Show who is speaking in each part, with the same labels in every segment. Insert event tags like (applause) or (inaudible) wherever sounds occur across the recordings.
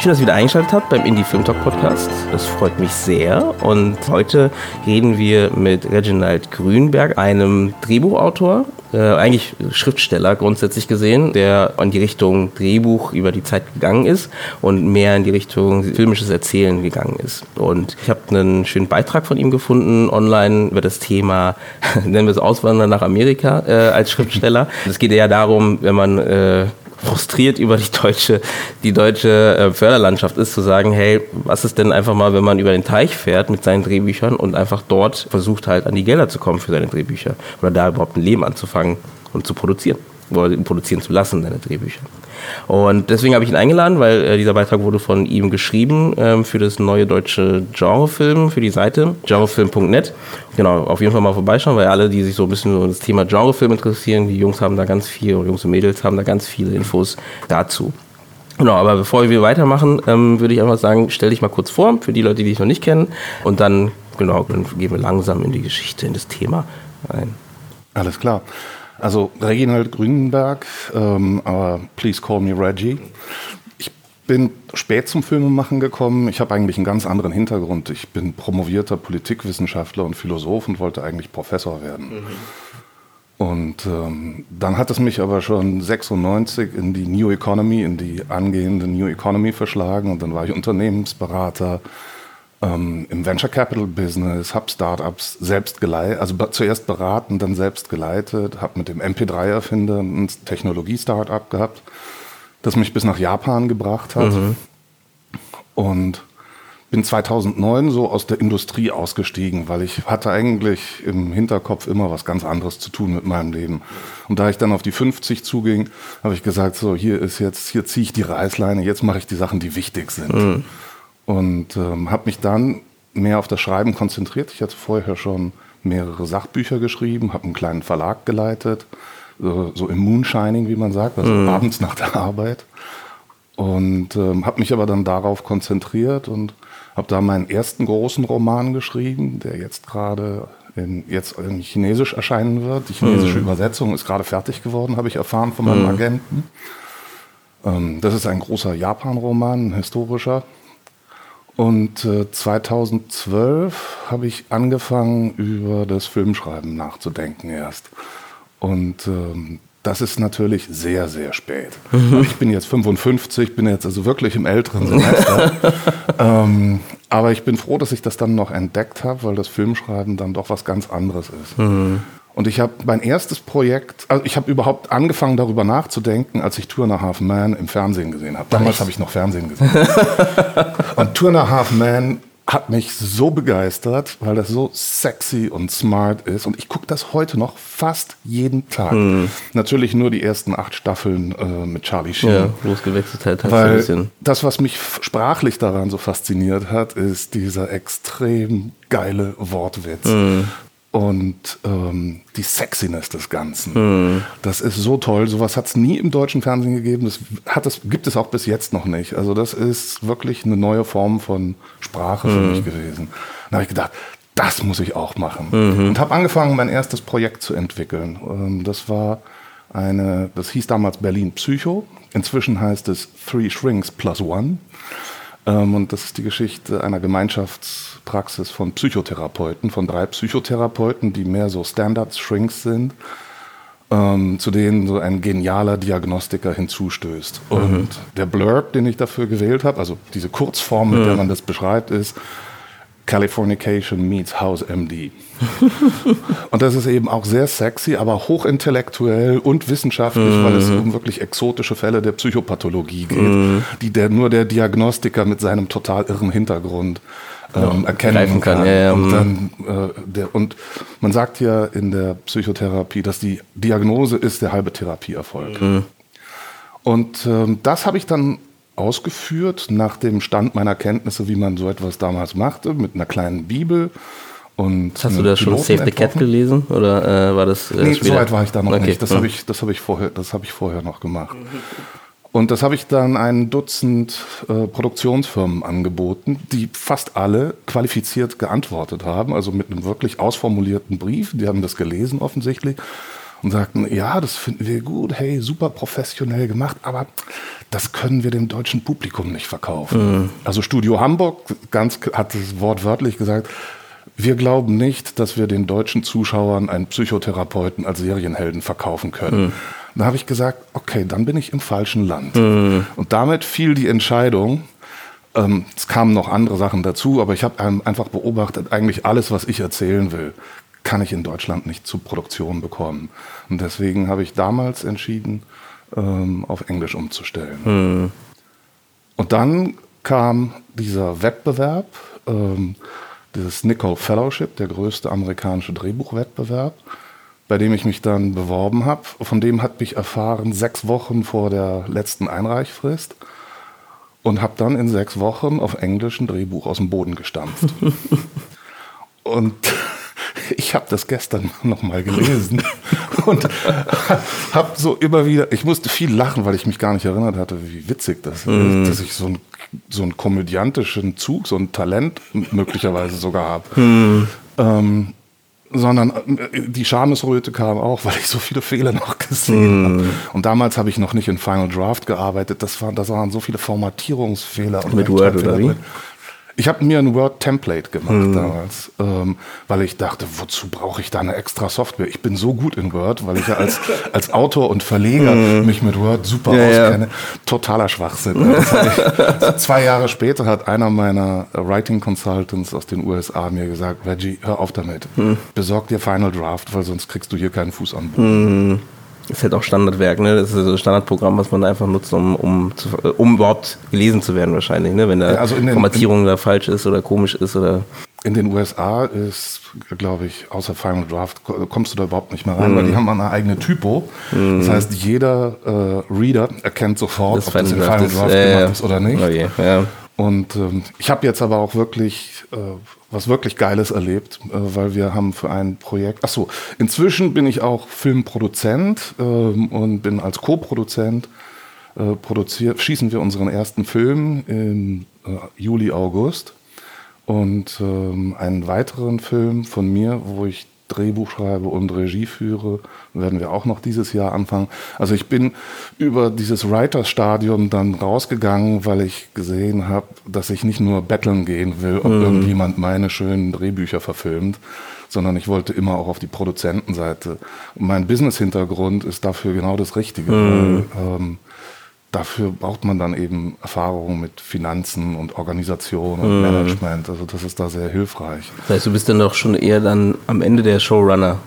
Speaker 1: Schön, dass ihr wieder eingeschaltet habt beim Indie Film Talk Podcast. Das freut mich sehr. Und heute reden wir mit Reginald Grünberg, einem Drehbuchautor, äh, eigentlich Schriftsteller grundsätzlich gesehen, der in die Richtung Drehbuch über die Zeit gegangen ist und mehr in die Richtung filmisches Erzählen gegangen ist. Und ich habe einen schönen Beitrag von ihm gefunden online über das Thema, (laughs) nennen wir es Auswandern nach Amerika äh, als Schriftsteller. Es geht ja darum, wenn man äh, frustriert über die deutsche, die deutsche äh, Förderlandschaft ist, zu sagen, hey, was ist denn einfach mal, wenn man über den Teich fährt mit seinen Drehbüchern und einfach dort versucht halt an die Gelder zu kommen für seine Drehbücher oder da überhaupt ein Leben anzufangen und zu produzieren oder produzieren zu lassen, seine Drehbücher. Und deswegen habe ich ihn eingeladen, weil äh, dieser Beitrag wurde von ihm geschrieben ähm, für das neue deutsche Genrefilm, für die Seite genrefilm.net. Genau, auf jeden Fall mal vorbeischauen, weil alle, die sich so ein bisschen um das Thema Genrefilm interessieren, die Jungs haben da ganz viel, oder Jungs und Mädels haben da ganz viele Infos dazu. Genau, aber bevor wir weitermachen, ähm, würde ich einfach sagen, stell dich mal kurz vor, für die Leute, die dich noch nicht kennen. Und dann, genau, dann gehen wir langsam in die Geschichte, in das Thema ein.
Speaker 2: Alles klar. Also Reginald Grünberg, ähm, aber please call me Reggie. Ich bin spät zum Filmemachen gekommen. Ich habe eigentlich einen ganz anderen Hintergrund. Ich bin promovierter Politikwissenschaftler und Philosoph und wollte eigentlich Professor werden. Mhm. Und ähm, dann hat es mich aber schon 96 in die New Economy, in die angehende New Economy verschlagen und dann war ich Unternehmensberater, ähm, im Venture Capital Business, habe Startups selbst geleitet, also zuerst beraten, dann selbst geleitet, habe mit dem MP3-Erfinder ein Technologie-Startup gehabt, das mich bis nach Japan gebracht hat. Mhm. Und bin 2009 so aus der Industrie ausgestiegen, weil ich hatte eigentlich im Hinterkopf immer was ganz anderes zu tun mit meinem Leben. Und da ich dann auf die 50 zuging, habe ich gesagt, so hier ist jetzt, hier ziehe ich die Reißleine, jetzt mache ich die Sachen, die wichtig sind. Mhm und ähm, habe mich dann mehr auf das Schreiben konzentriert. Ich hatte vorher schon mehrere Sachbücher geschrieben, habe einen kleinen Verlag geleitet, so, so im Moonshining, wie man sagt, also mhm. abends nach der Arbeit. Und ähm, habe mich aber dann darauf konzentriert und habe da meinen ersten großen Roman geschrieben, der jetzt gerade in, jetzt in Chinesisch erscheinen wird. Die chinesische mhm. Übersetzung ist gerade fertig geworden, habe ich erfahren von meinem mhm. Agenten. Ähm, das ist ein großer Japan-Roman, ein historischer. Und äh, 2012 habe ich angefangen, über das Filmschreiben nachzudenken erst. Und ähm, das ist natürlich sehr, sehr spät. Mhm. Ich bin jetzt 55, bin jetzt also wirklich im älteren Semester. (laughs) ähm, aber ich bin froh, dass ich das dann noch entdeckt habe, weil das Filmschreiben dann doch was ganz anderes ist. Mhm. Und ich habe mein erstes Projekt, also ich habe überhaupt angefangen darüber nachzudenken, als ich Tour a Half Man im Fernsehen gesehen habe. Damals habe ich noch Fernsehen gesehen. (laughs) und Tour and a Half Man hat mich so begeistert, weil das so sexy und smart ist. Und ich gucke das heute noch fast jeden Tag. Mhm. Natürlich nur die ersten acht Staffeln äh, mit Charlie Sheen. Ja,
Speaker 1: wo es gewechselt hat.
Speaker 2: Weil ein bisschen. das, was mich sprachlich daran so fasziniert hat, ist dieser extrem geile Wortwitz. Mhm und ähm, die Sexiness des Ganzen. Mhm. Das ist so toll. Sowas hat es nie im deutschen Fernsehen gegeben. Das hat es, gibt es auch bis jetzt noch nicht. Also das ist wirklich eine neue Form von Sprache mhm. für mich gewesen. Da habe ich gedacht, das muss ich auch machen. Mhm. Und habe angefangen, mein erstes Projekt zu entwickeln. Ähm, das war eine, das hieß damals Berlin Psycho. Inzwischen heißt es Three Shrinks Plus One. Ähm, und das ist die Geschichte einer Gemeinschaftspraxis von Psychotherapeuten, von drei Psychotherapeuten, die mehr so Standards-Shrinks sind, ähm, zu denen so ein genialer Diagnostiker hinzustößt. Mhm. Und der Blurb, den ich dafür gewählt habe, also diese Kurzform, mit mhm. der man das beschreibt, ist, Californication meets House MD. (laughs) und das ist eben auch sehr sexy, aber hochintellektuell und wissenschaftlich, mm. weil es mhm. um wirklich exotische Fälle der Psychopathologie geht, mm. die der, nur der Diagnostiker mit seinem total irren Hintergrund ähm, erkennen kann. kann. Ja, ja, und, mhm. dann, äh, der, und man sagt ja in der Psychotherapie, dass die Diagnose ist der halbe Therapieerfolg. Mm. Und ähm, das habe ich dann ausgeführt nach dem Stand meiner Kenntnisse, wie man so etwas damals machte, mit einer kleinen Bibel. Und
Speaker 1: Hast du da schon Save the Cat gelesen? Oder äh, war das
Speaker 2: äh, Nee, so weit war ich da noch okay. nicht. Das mhm. habe ich, hab ich, vorher, ich vorher noch gemacht. Und das habe ich dann ein Dutzend äh, Produktionsfirmen angeboten, die fast alle qualifiziert geantwortet haben, also mit einem wirklich ausformulierten Brief. Die haben das gelesen offensichtlich und sagten, ja, das finden wir gut, hey, super professionell gemacht, aber das können wir dem deutschen Publikum nicht verkaufen. Mhm. Also Studio Hamburg ganz, hat es wortwörtlich gesagt, wir glauben nicht, dass wir den deutschen Zuschauern einen Psychotherapeuten als Serienhelden verkaufen können. Mhm. Da habe ich gesagt, okay, dann bin ich im falschen Land. Mhm. Und damit fiel die Entscheidung, ähm, es kamen noch andere Sachen dazu, aber ich habe einfach beobachtet, eigentlich alles, was ich erzählen will, kann ich in Deutschland nicht zu Produktion bekommen. Und deswegen habe ich damals entschieden, ähm, auf Englisch umzustellen. Mhm. Und dann kam dieser Wettbewerb, ähm, dieses Nicole Fellowship, der größte amerikanische Drehbuchwettbewerb bei dem ich mich dann beworben habe. Von dem hat mich erfahren sechs Wochen vor der letzten Einreichfrist und habe dann in sechs Wochen auf Englisch ein Drehbuch aus dem Boden gestampft. (laughs) und ich habe das gestern (laughs) noch mal gelesen und habe so immer wieder, ich musste viel lachen, weil ich mich gar nicht erinnert hatte, wie witzig das mm. ist, dass ich so, ein, so einen komödiantischen Zug, so ein Talent möglicherweise sogar habe. Mm. Ähm, sondern äh, die Schamesröte kam auch, (laughs) weil ich so viele Fehler noch gesehen mm. habe. Und damals habe ich noch nicht in Final Draft gearbeitet. Das, war, das waren so viele Formatierungsfehler.
Speaker 1: Mit Word oder wie?
Speaker 2: Ich habe mir ein Word-Template gemacht mhm. damals, ähm, weil ich dachte, wozu brauche ich da eine extra Software? Ich bin so gut in Word, weil ich ja als, (laughs) als Autor und Verleger mhm. mich mit Word super ja, auskenne. Ja. Totaler Schwachsinn. (laughs) Ich, zwei Jahre später hat einer meiner Writing Consultants aus den USA mir gesagt, Reggie, hör auf damit. Mhm. Besorg dir Final Draft, weil sonst kriegst du hier keinen Fuß am Boden.
Speaker 1: Ist halt auch Standardwerk, ne? Das ist so ein Standardprogramm, was man einfach nutzt, um, um, zu, um überhaupt gelesen zu werden, wahrscheinlich, ne? Wenn da also in den, Formatierung in, da falsch ist oder komisch ist oder.
Speaker 2: In den USA ist, glaube ich, außer Final Draft kommst du da überhaupt nicht mehr rein, mhm. weil die haben eine eigene Typo. Mhm. Das heißt, jeder äh, Reader erkennt sofort, das ob das in Final Draft, äh, gemacht ist oder nicht. Okay, oh ja. Und ähm, ich habe jetzt aber auch wirklich äh, was wirklich Geiles erlebt, äh, weil wir haben für ein Projekt. Ach so, inzwischen bin ich auch Filmproduzent ähm, und bin als Co-Produzent äh. Schießen wir unseren ersten Film im äh, Juli August und ähm, einen weiteren Film von mir, wo ich Drehbuch schreibe und Regie führe, werden wir auch noch dieses Jahr anfangen. Also ich bin über dieses Writer-Stadium dann rausgegangen, weil ich gesehen habe, dass ich nicht nur betteln gehen will, ob mhm. irgendjemand meine schönen Drehbücher verfilmt, sondern ich wollte immer auch auf die Produzentenseite. mein Business-Hintergrund ist dafür genau das Richtige. Mhm. Weil, ähm, dafür braucht man dann eben Erfahrung mit Finanzen und Organisation und mhm. Management. Also das ist da sehr hilfreich.
Speaker 1: Das heißt, du bist dann doch schon eher dann am Ende der Showrunner.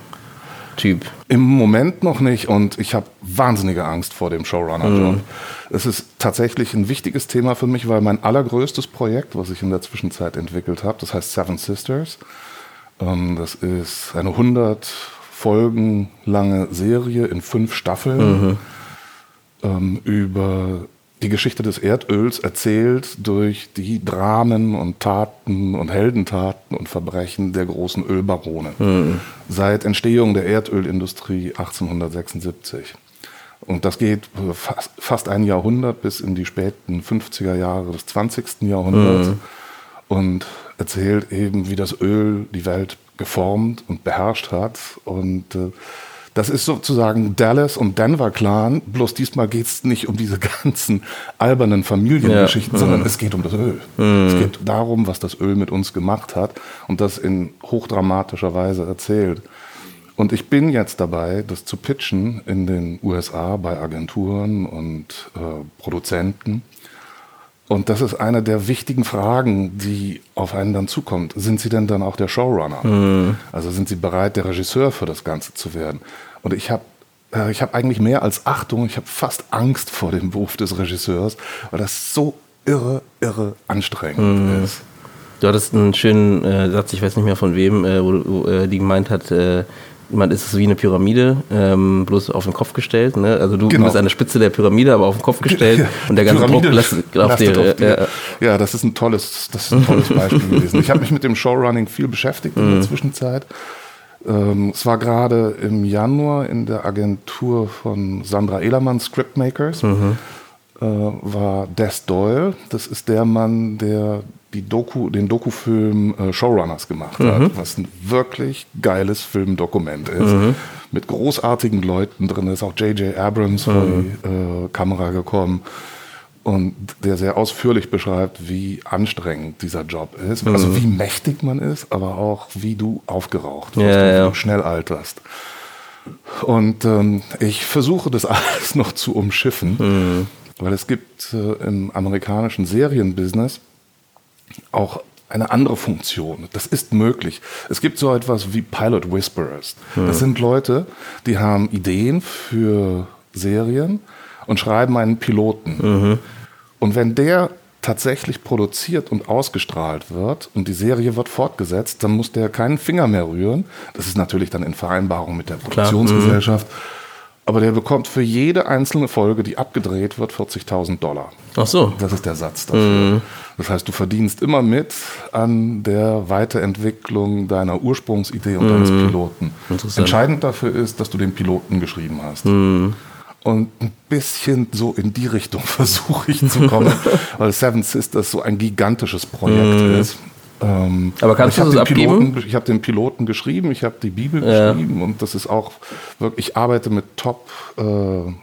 Speaker 1: Typ.
Speaker 2: Im Moment noch nicht und ich habe wahnsinnige Angst vor dem Showrunner-Job. Mhm. Es ist tatsächlich ein wichtiges Thema für mich, weil mein allergrößtes Projekt, was ich in der Zwischenzeit entwickelt habe, das heißt Seven Sisters. Ähm, das ist eine 100 Folgen lange Serie in fünf Staffeln. Mhm ähm, über die Geschichte des Erdöls erzählt durch die Dramen und Taten und Heldentaten und Verbrechen der großen Ölbarone mhm. seit Entstehung der Erdölindustrie 1876. Und das geht fast, ein Jahrhundert bis in die späten 50er Jahre des 20. Jahrhunderts mhm. und erzählt eben, wie das Öl die Welt geformt und beherrscht hat und äh, das ist sozusagen Dallas und Denver Clan, bloß diesmal geht es nicht um diese (laughs) ganzen albernen Familiengeschichten, ja. sondern mhm. es geht um das Öl. Mhm. Es geht darum, was das Öl mit uns gemacht hat und das in hochdramatischer Weise erzählt. Und ich bin jetzt dabei, das zu pitchen in den USA bei Agenturen und äh, Produzenten. Und das ist eine der wichtigen Fragen, die auf einen dann zukommt. Sind Sie denn dann auch der Showrunner? Mhm. Also sind Sie bereit, der Regisseur für das Ganze zu werden? Und ich habe äh, ich habe eigentlich mehr als Achtung, ich habe fast Angst vor dem Beruf des Regisseurs, weil das so irre, irre anstrengend mhm. ist.
Speaker 1: Du hattest einen schönen äh, Satz, ich weiß nicht mehr von wem, äh, wo, wo äh, die gemeint hat, äh, man ist es wie eine Pyramide, ähm, bloß auf den Kopf gestellt. Ne? Also du
Speaker 2: Genau.
Speaker 1: bist an der Spitze der Pyramide, aber auf den Kopf gestellt (laughs) und der ganze
Speaker 2: Pyramide
Speaker 1: Druck lastet auf
Speaker 2: lastet
Speaker 1: dir.
Speaker 2: auf dir.
Speaker 1: äh,
Speaker 2: Ja, das ist ein tolles, das ist ein tolles Beispiel gewesen. Ich habe mich mit dem Showrunning viel beschäftigt in der Zwischenzeit. Ähm, es war gerade im Januar in der Agentur von Sandra Ehlermann, Scriptmakers, äh, war Des Doyle. Das ist der Mann, der die Doku, den Dokufilm äh, Showrunners gemacht hat, was ein wirklich geiles Filmdokument ist. Mit großartigen Leuten drin ist auch J.J. Abrams vor die äh, Kamera gekommen und der sehr ausführlich beschreibt, wie anstrengend dieser Job ist, also wie mächtig man ist, aber auch wie du aufgeraucht wirst,
Speaker 1: Ja,
Speaker 2: und wie
Speaker 1: ja.
Speaker 2: du schnell alterst. Und ähm, ich versuche das (laughs) alles noch zu umschiffen, weil es gibt äh, im amerikanischen Serienbusiness auch eine andere Funktion. Das ist möglich. Es gibt so etwas wie Pilot Whisperers. Das sind Leute, die haben Ideen für Serien und schreiben einen Piloten. Und wenn der tatsächlich produziert und ausgestrahlt wird und die Serie wird fortgesetzt, dann muss der keinen Finger mehr rühren. Das ist natürlich dann in Vereinbarung mit der Produktionsgesellschaft. Aber der bekommt für jede einzelne Folge, die abgedreht wird, 40.000 Dollar.
Speaker 1: Ach so.
Speaker 2: Das ist der Satz dafür. Das heißt, du verdienst immer mit an der Weiterentwicklung deiner Ursprungsidee und deines Piloten.
Speaker 1: Interessant.
Speaker 2: Entscheidend dafür ist, dass du den Piloten geschrieben hast. Und ein bisschen so in die Richtung (laughs) versuche ich zu kommen, (laughs) weil Seven Sisters so ein gigantisches Projekt ist. Ähm,
Speaker 1: Aber kannst du das abgeben?
Speaker 2: Piloten, ich habe den Piloten geschrieben, ich habe die Bibel geschrieben und das ist auch wirklich, ich arbeite mit Top äh,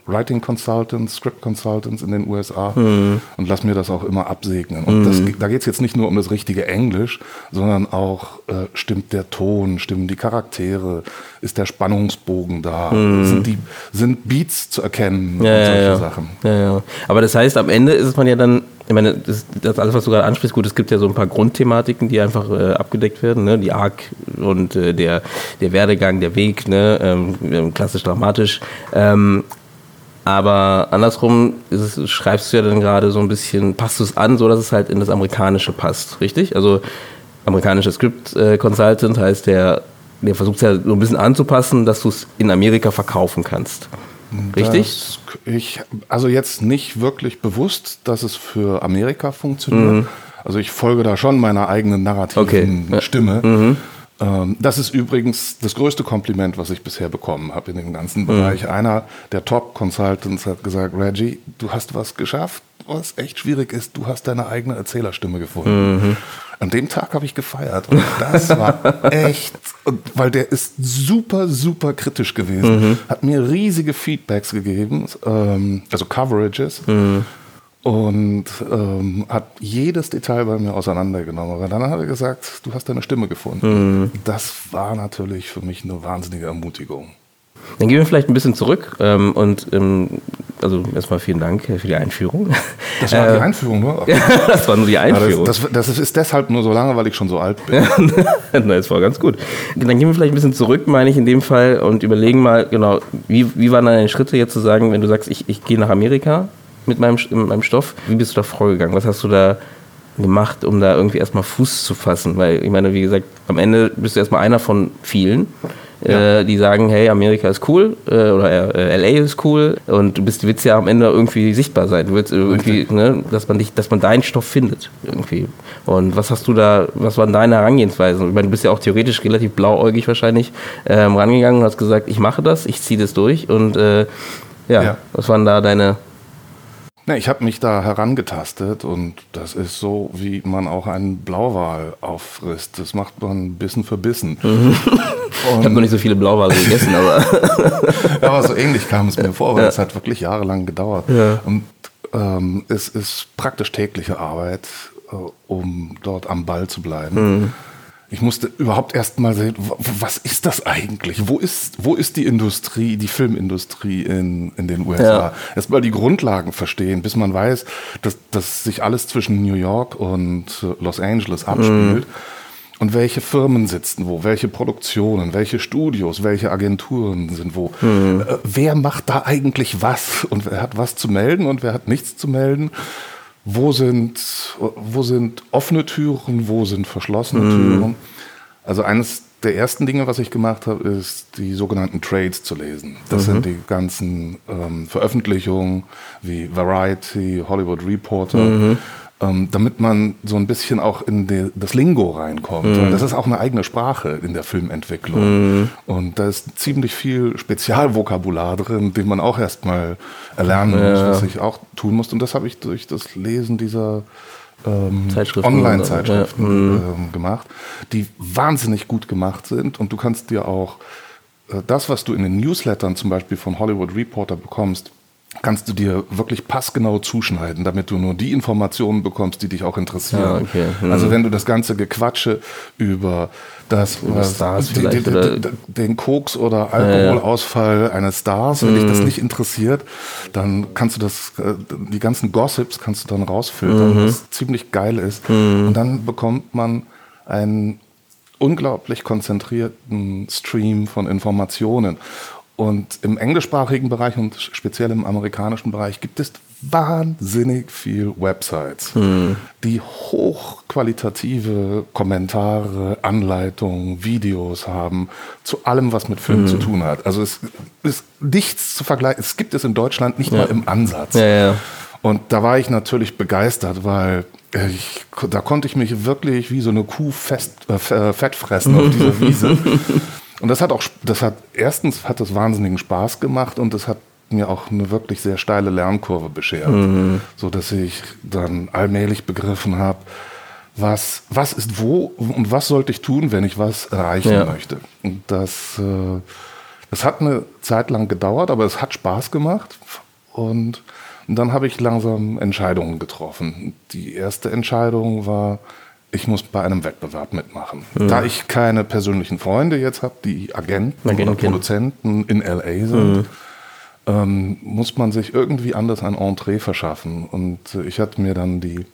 Speaker 2: Writing Consultants, Script Consultants in den USA
Speaker 1: Mhm.
Speaker 2: und lass mir das auch immer absegnen. Und das, da geht es jetzt nicht nur um das richtige Englisch, sondern auch, äh, stimmt der Ton, stimmen die Charaktere, ist der Spannungsbogen da, sind, die, sind Beats zu erkennen
Speaker 1: Mhm. Ja,
Speaker 2: und solche
Speaker 1: ja.
Speaker 2: Sachen.
Speaker 1: Aber das heißt, am Ende ist es man ja dann, ich meine, das, das alles, was du gerade ansprichst, gut, es gibt ja so ein paar Grundthematiken, die einfach äh, abgedeckt werden, ne? die Arc und äh, der, der Werdegang, der Weg, ne? ähm, klassisch dramatisch. Ähm, aber andersrum es, schreibst du ja dann gerade so ein bisschen, passt du es an, so dass es halt in das Amerikanische passt, richtig? Also amerikanischer Script äh, Consultant heißt der, der versucht es ja so ein bisschen anzupassen, dass du es in Amerika verkaufen kannst. Richtig?
Speaker 2: Das, ich, also jetzt nicht wirklich bewusst, dass es für Amerika funktioniert. Also ich folge da schon meiner eigenen narrativen
Speaker 1: Okay.
Speaker 2: Stimme. Ähm, das ist übrigens das größte Kompliment, was ich bisher bekommen habe in dem ganzen Bereich. Einer der Top-Consultants hat gesagt, Reggie, du hast was geschafft, was echt schwierig ist. Du hast deine eigene Erzählerstimme gefunden. An dem Tag habe ich gefeiert. Und das war (laughs) echt, weil der ist super, super kritisch gewesen. Hat mir riesige Feedbacks gegeben, ähm, also Coverages. Und ähm, hat jedes Detail bei mir auseinandergenommen. Aber dann hat er gesagt, du hast deine Stimme gefunden. Das war natürlich für mich eine wahnsinnige Ermutigung.
Speaker 1: Dann gehen wir vielleicht ein bisschen zurück ähm, und ähm, also erstmal vielen Dank für die Einführung.
Speaker 2: Das war die Einführung, (laughs) nur.
Speaker 1: das war nur die
Speaker 2: Ja,
Speaker 1: Einführung.
Speaker 2: das, das, das ist deshalb nur so lange, weil ich schon so alt bin. (laughs)
Speaker 1: Na, das war ganz gut. Dann gehen wir vielleicht ein bisschen zurück, meine ich in dem Fall, und überlegen mal, genau, wie, wie waren deine Schritte jetzt zu sagen, wenn du sagst, ich, ich gehe nach Amerika mit meinem, mit meinem Stoff, wie bist du da vorgegangen? Was hast du da gemacht, um da irgendwie erstmal Fuß zu fassen? Weil ich meine, wie gesagt, am Ende bist du erstmal einer von vielen. Äh, die sagen, hey, Amerika ist cool äh, oder äh, LA ist cool und du bist, willst ja am Ende irgendwie sichtbar sein. Du willst irgendwie, ne, dass man dich, dass man deinen Stoff findet irgendwie. Und was hast du da, was waren deine Herangehensweisen? Ich meine, du bist ja auch theoretisch relativ blauäugig wahrscheinlich ähm, rangegangen und hast gesagt, ich mache das, ich ziehe das durch und äh, ja,
Speaker 2: Ja.
Speaker 1: was waren da deine
Speaker 2: Ne, ich habe mich da herangetastet und das ist so, wie man auch einen Blauwal auffrisst. Das macht man Bissen für Bissen. (laughs)
Speaker 1: Ich habe noch nicht so viele Blauwale gegessen, aber (laughs)
Speaker 2: Aber so ähnlich kam es mir vor, weil es hat wirklich jahrelang gedauert.
Speaker 1: Ja.
Speaker 2: Und ähm, es ist praktisch tägliche Arbeit, äh, um dort am Ball zu bleiben. Ich musste überhaupt erst mal sehen, was ist das eigentlich? Wo ist, wo ist die Industrie, die Filmindustrie in, in den USA?
Speaker 1: Ja.
Speaker 2: Erst mal die Grundlagen verstehen, bis man weiß, dass, dass sich alles zwischen New York und äh, Los Angeles abspielt. Und welche Firmen sitzen wo, welche Produktionen, welche Studios, welche Agenturen sind wo. Äh, wer macht da eigentlich was und wer hat was zu melden und wer hat nichts zu melden? Wo sind, wo sind offene Türen, wo sind verschlossene Türen? Also eines der ersten Dinge, was ich gemacht habe, ist die sogenannten Trades zu lesen. Das mhm. sind die ganzen ähm, Veröffentlichungen wie Variety, Hollywood Reporter. Mhm. Ähm, damit man so ein bisschen auch in die, das Lingo reinkommt. Mhm. Das ist auch eine eigene Sprache in der Filmentwicklung. Mhm. Und da ist ziemlich viel Spezialvokabular drin, den man auch erstmal erlernen ja. muss, was ich auch tun muss. Und das habe ich durch das Lesen dieser ähm, Online-Zeitschriften ja. ähm, gemacht, die wahnsinnig gut gemacht sind. Und du kannst dir auch äh, das, was du in den Newslettern zum Beispiel von Hollywood Reporter bekommst, kannst du dir wirklich passgenau zuschneiden, damit du nur die Informationen bekommst, die dich auch interessieren. Ja, okay. mhm. Also wenn du das ganze Gequatsche über das, was, Stars die, die, die, den Koks- oder Alkoholausfall ja, eines Stars, wenn mhm. dich das nicht interessiert, dann kannst du das, äh, die ganzen Gossips kannst du dann rausfiltern, mhm. was ziemlich geil ist. Mhm. Und dann bekommt man einen unglaublich konzentrierten Stream von Informationen. Und im englischsprachigen Bereich und speziell im amerikanischen Bereich gibt es wahnsinnig viel Websites, hm. die hochqualitative Kommentare, Anleitungen, Videos haben zu allem, was mit Film hm. zu tun hat. Also es ist nichts zu vergleichen. Es gibt es in Deutschland nicht ja. mal im Ansatz. Ja, ja. Und da war ich natürlich begeistert, weil ich, da konnte ich mich wirklich wie so eine Kuh fest, äh, fett fressen auf dieser Wiese. (laughs) Und das hat auch, das hat, erstens hat das wahnsinnigen Spaß gemacht und es hat mir auch eine wirklich sehr steile Lernkurve beschert, mhm. so dass ich dann allmählich begriffen habe, was, was ist wo und was sollte ich tun, wenn ich was erreichen ja. möchte. Und das, äh, das hat eine Zeit lang gedauert, aber es hat Spaß gemacht und, und dann habe ich langsam Entscheidungen getroffen. Die erste Entscheidung war, ich muss bei einem Wettbewerb mitmachen. Mhm. Da ich keine persönlichen Freunde jetzt habe, die Agenten Agenten oder Produzenten in LA sind, mhm. ähm, muss man sich irgendwie anders ein Entree verschaffen. Und ich hatte mir dann die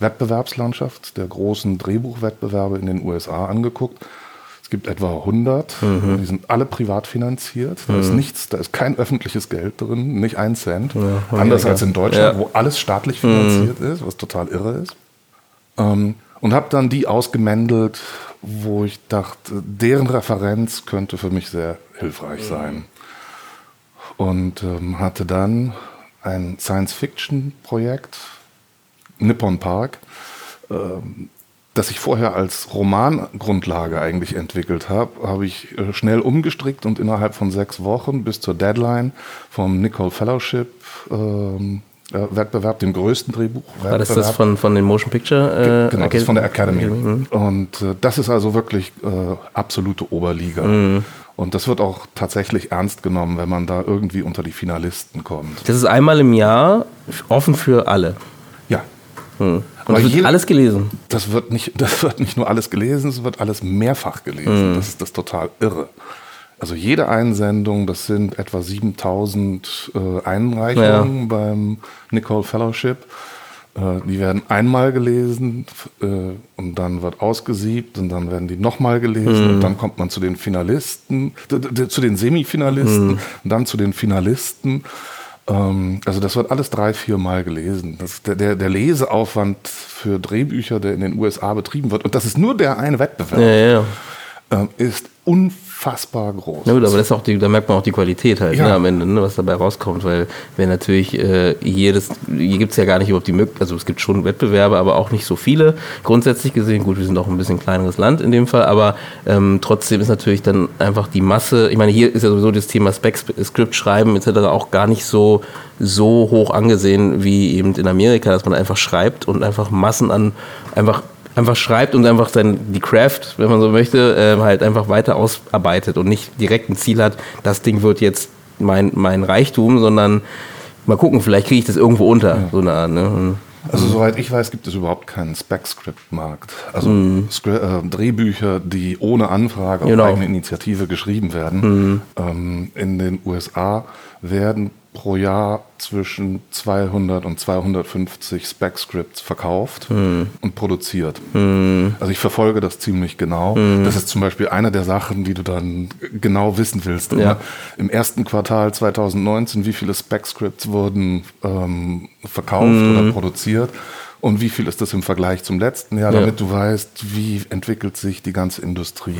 Speaker 2: Wettbewerbslandschaft der großen Drehbuchwettbewerbe in den USA angeguckt. Es gibt etwa 100, mhm. die sind alle privat finanziert. Da ist mhm. nichts, da ist kein öffentliches Geld drin, nicht ein Cent. Ja, Anders als in Deutschland, ja. wo alles staatlich finanziert mhm. ist, was total irre ist. Ähm, und habe dann die ausgemändelt, wo ich dachte, deren Referenz könnte für mich sehr hilfreich mhm. sein. Und ähm, hatte dann ein Science-Fiction-Projekt, Nippon Park, ähm, das ich vorher als Romangrundlage eigentlich entwickelt habe, habe ich äh, schnell umgestrickt und innerhalb von sechs Wochen bis zur Deadline vom Nicole Fellowship ähm, Wettbewerb, dem größten Drehbuchwettbewerb.
Speaker 1: War das das von, von den Motion Picture?
Speaker 2: Äh, genau, das ist von der Academy. Mhm. Und äh, das ist also wirklich äh, absolute Oberliga. Mhm. Und das wird auch tatsächlich ernst genommen, wenn man da irgendwie unter die Finalisten kommt.
Speaker 1: Das ist einmal im Jahr offen für alle.
Speaker 2: Ja.
Speaker 1: Mhm. Und das wird jeder, alles gelesen.
Speaker 2: Das wird, nicht, (laughs) das wird nicht nur alles gelesen, es wird alles mehrfach gelesen. Mhm. Das ist das total irre. Also jede Einsendung, das sind etwa 7000 äh, Einreichungen ja. beim Nicole Fellowship. Äh, die werden einmal gelesen äh, und dann wird ausgesiebt und dann werden die nochmal gelesen mhm. und dann kommt man zu den Finalisten, zu den Semifinalisten mhm. und dann zu den Finalisten. Ähm, also das wird alles drei, vier Mal gelesen. Das, der, der Leseaufwand für Drehbücher, der in den USA betrieben wird, und das ist nur der eine Wettbewerb, ja, ja. Ähm, ist unfassbar unfassbar groß.
Speaker 1: Na gut, aber das ist auch die, da merkt man auch die Qualität halt ja. ne, am Ende, ne, was dabei rauskommt, weil wenn natürlich äh, jedes, hier gibt es ja gar nicht überhaupt die Möglichkeit, also es gibt schon Wettbewerbe, aber auch nicht so viele grundsätzlich gesehen. Gut, wir sind auch ein bisschen kleineres Land in dem Fall, aber ähm, trotzdem ist natürlich dann einfach die Masse, ich meine, hier ist ja sowieso das Thema Spec, Skript schreiben etc. auch gar nicht so, so hoch angesehen wie eben in Amerika, dass man einfach schreibt und einfach Massen an einfach einfach schreibt und einfach sein, die Craft, wenn man so möchte, äh, halt einfach weiter ausarbeitet und nicht direkt ein Ziel hat, das Ding wird jetzt mein, mein Reichtum, sondern mal gucken, vielleicht kriege ich das irgendwo unter, ja. so eine Art. Ne?
Speaker 2: Also soweit ich weiß, gibt es überhaupt keinen Spec-Script-Markt. Also mm. äh, Drehbücher, die ohne Anfrage genau. auf eigene Initiative geschrieben werden. Mm. Ähm, in den USA werden pro Jahr zwischen 200 und 250 Spec-Scripts verkauft hm. und produziert. Hm. Also ich verfolge das ziemlich genau. Hm. Das ist zum Beispiel eine der Sachen, die du dann genau wissen willst. Ja. Im ersten Quartal 2019, wie viele Spec-Scripts wurden ähm, verkauft hm. oder produziert. Und wie viel ist das im Vergleich zum letzten Jahr,
Speaker 1: Ja.
Speaker 2: damit du weißt, wie entwickelt sich die ganze Industrie.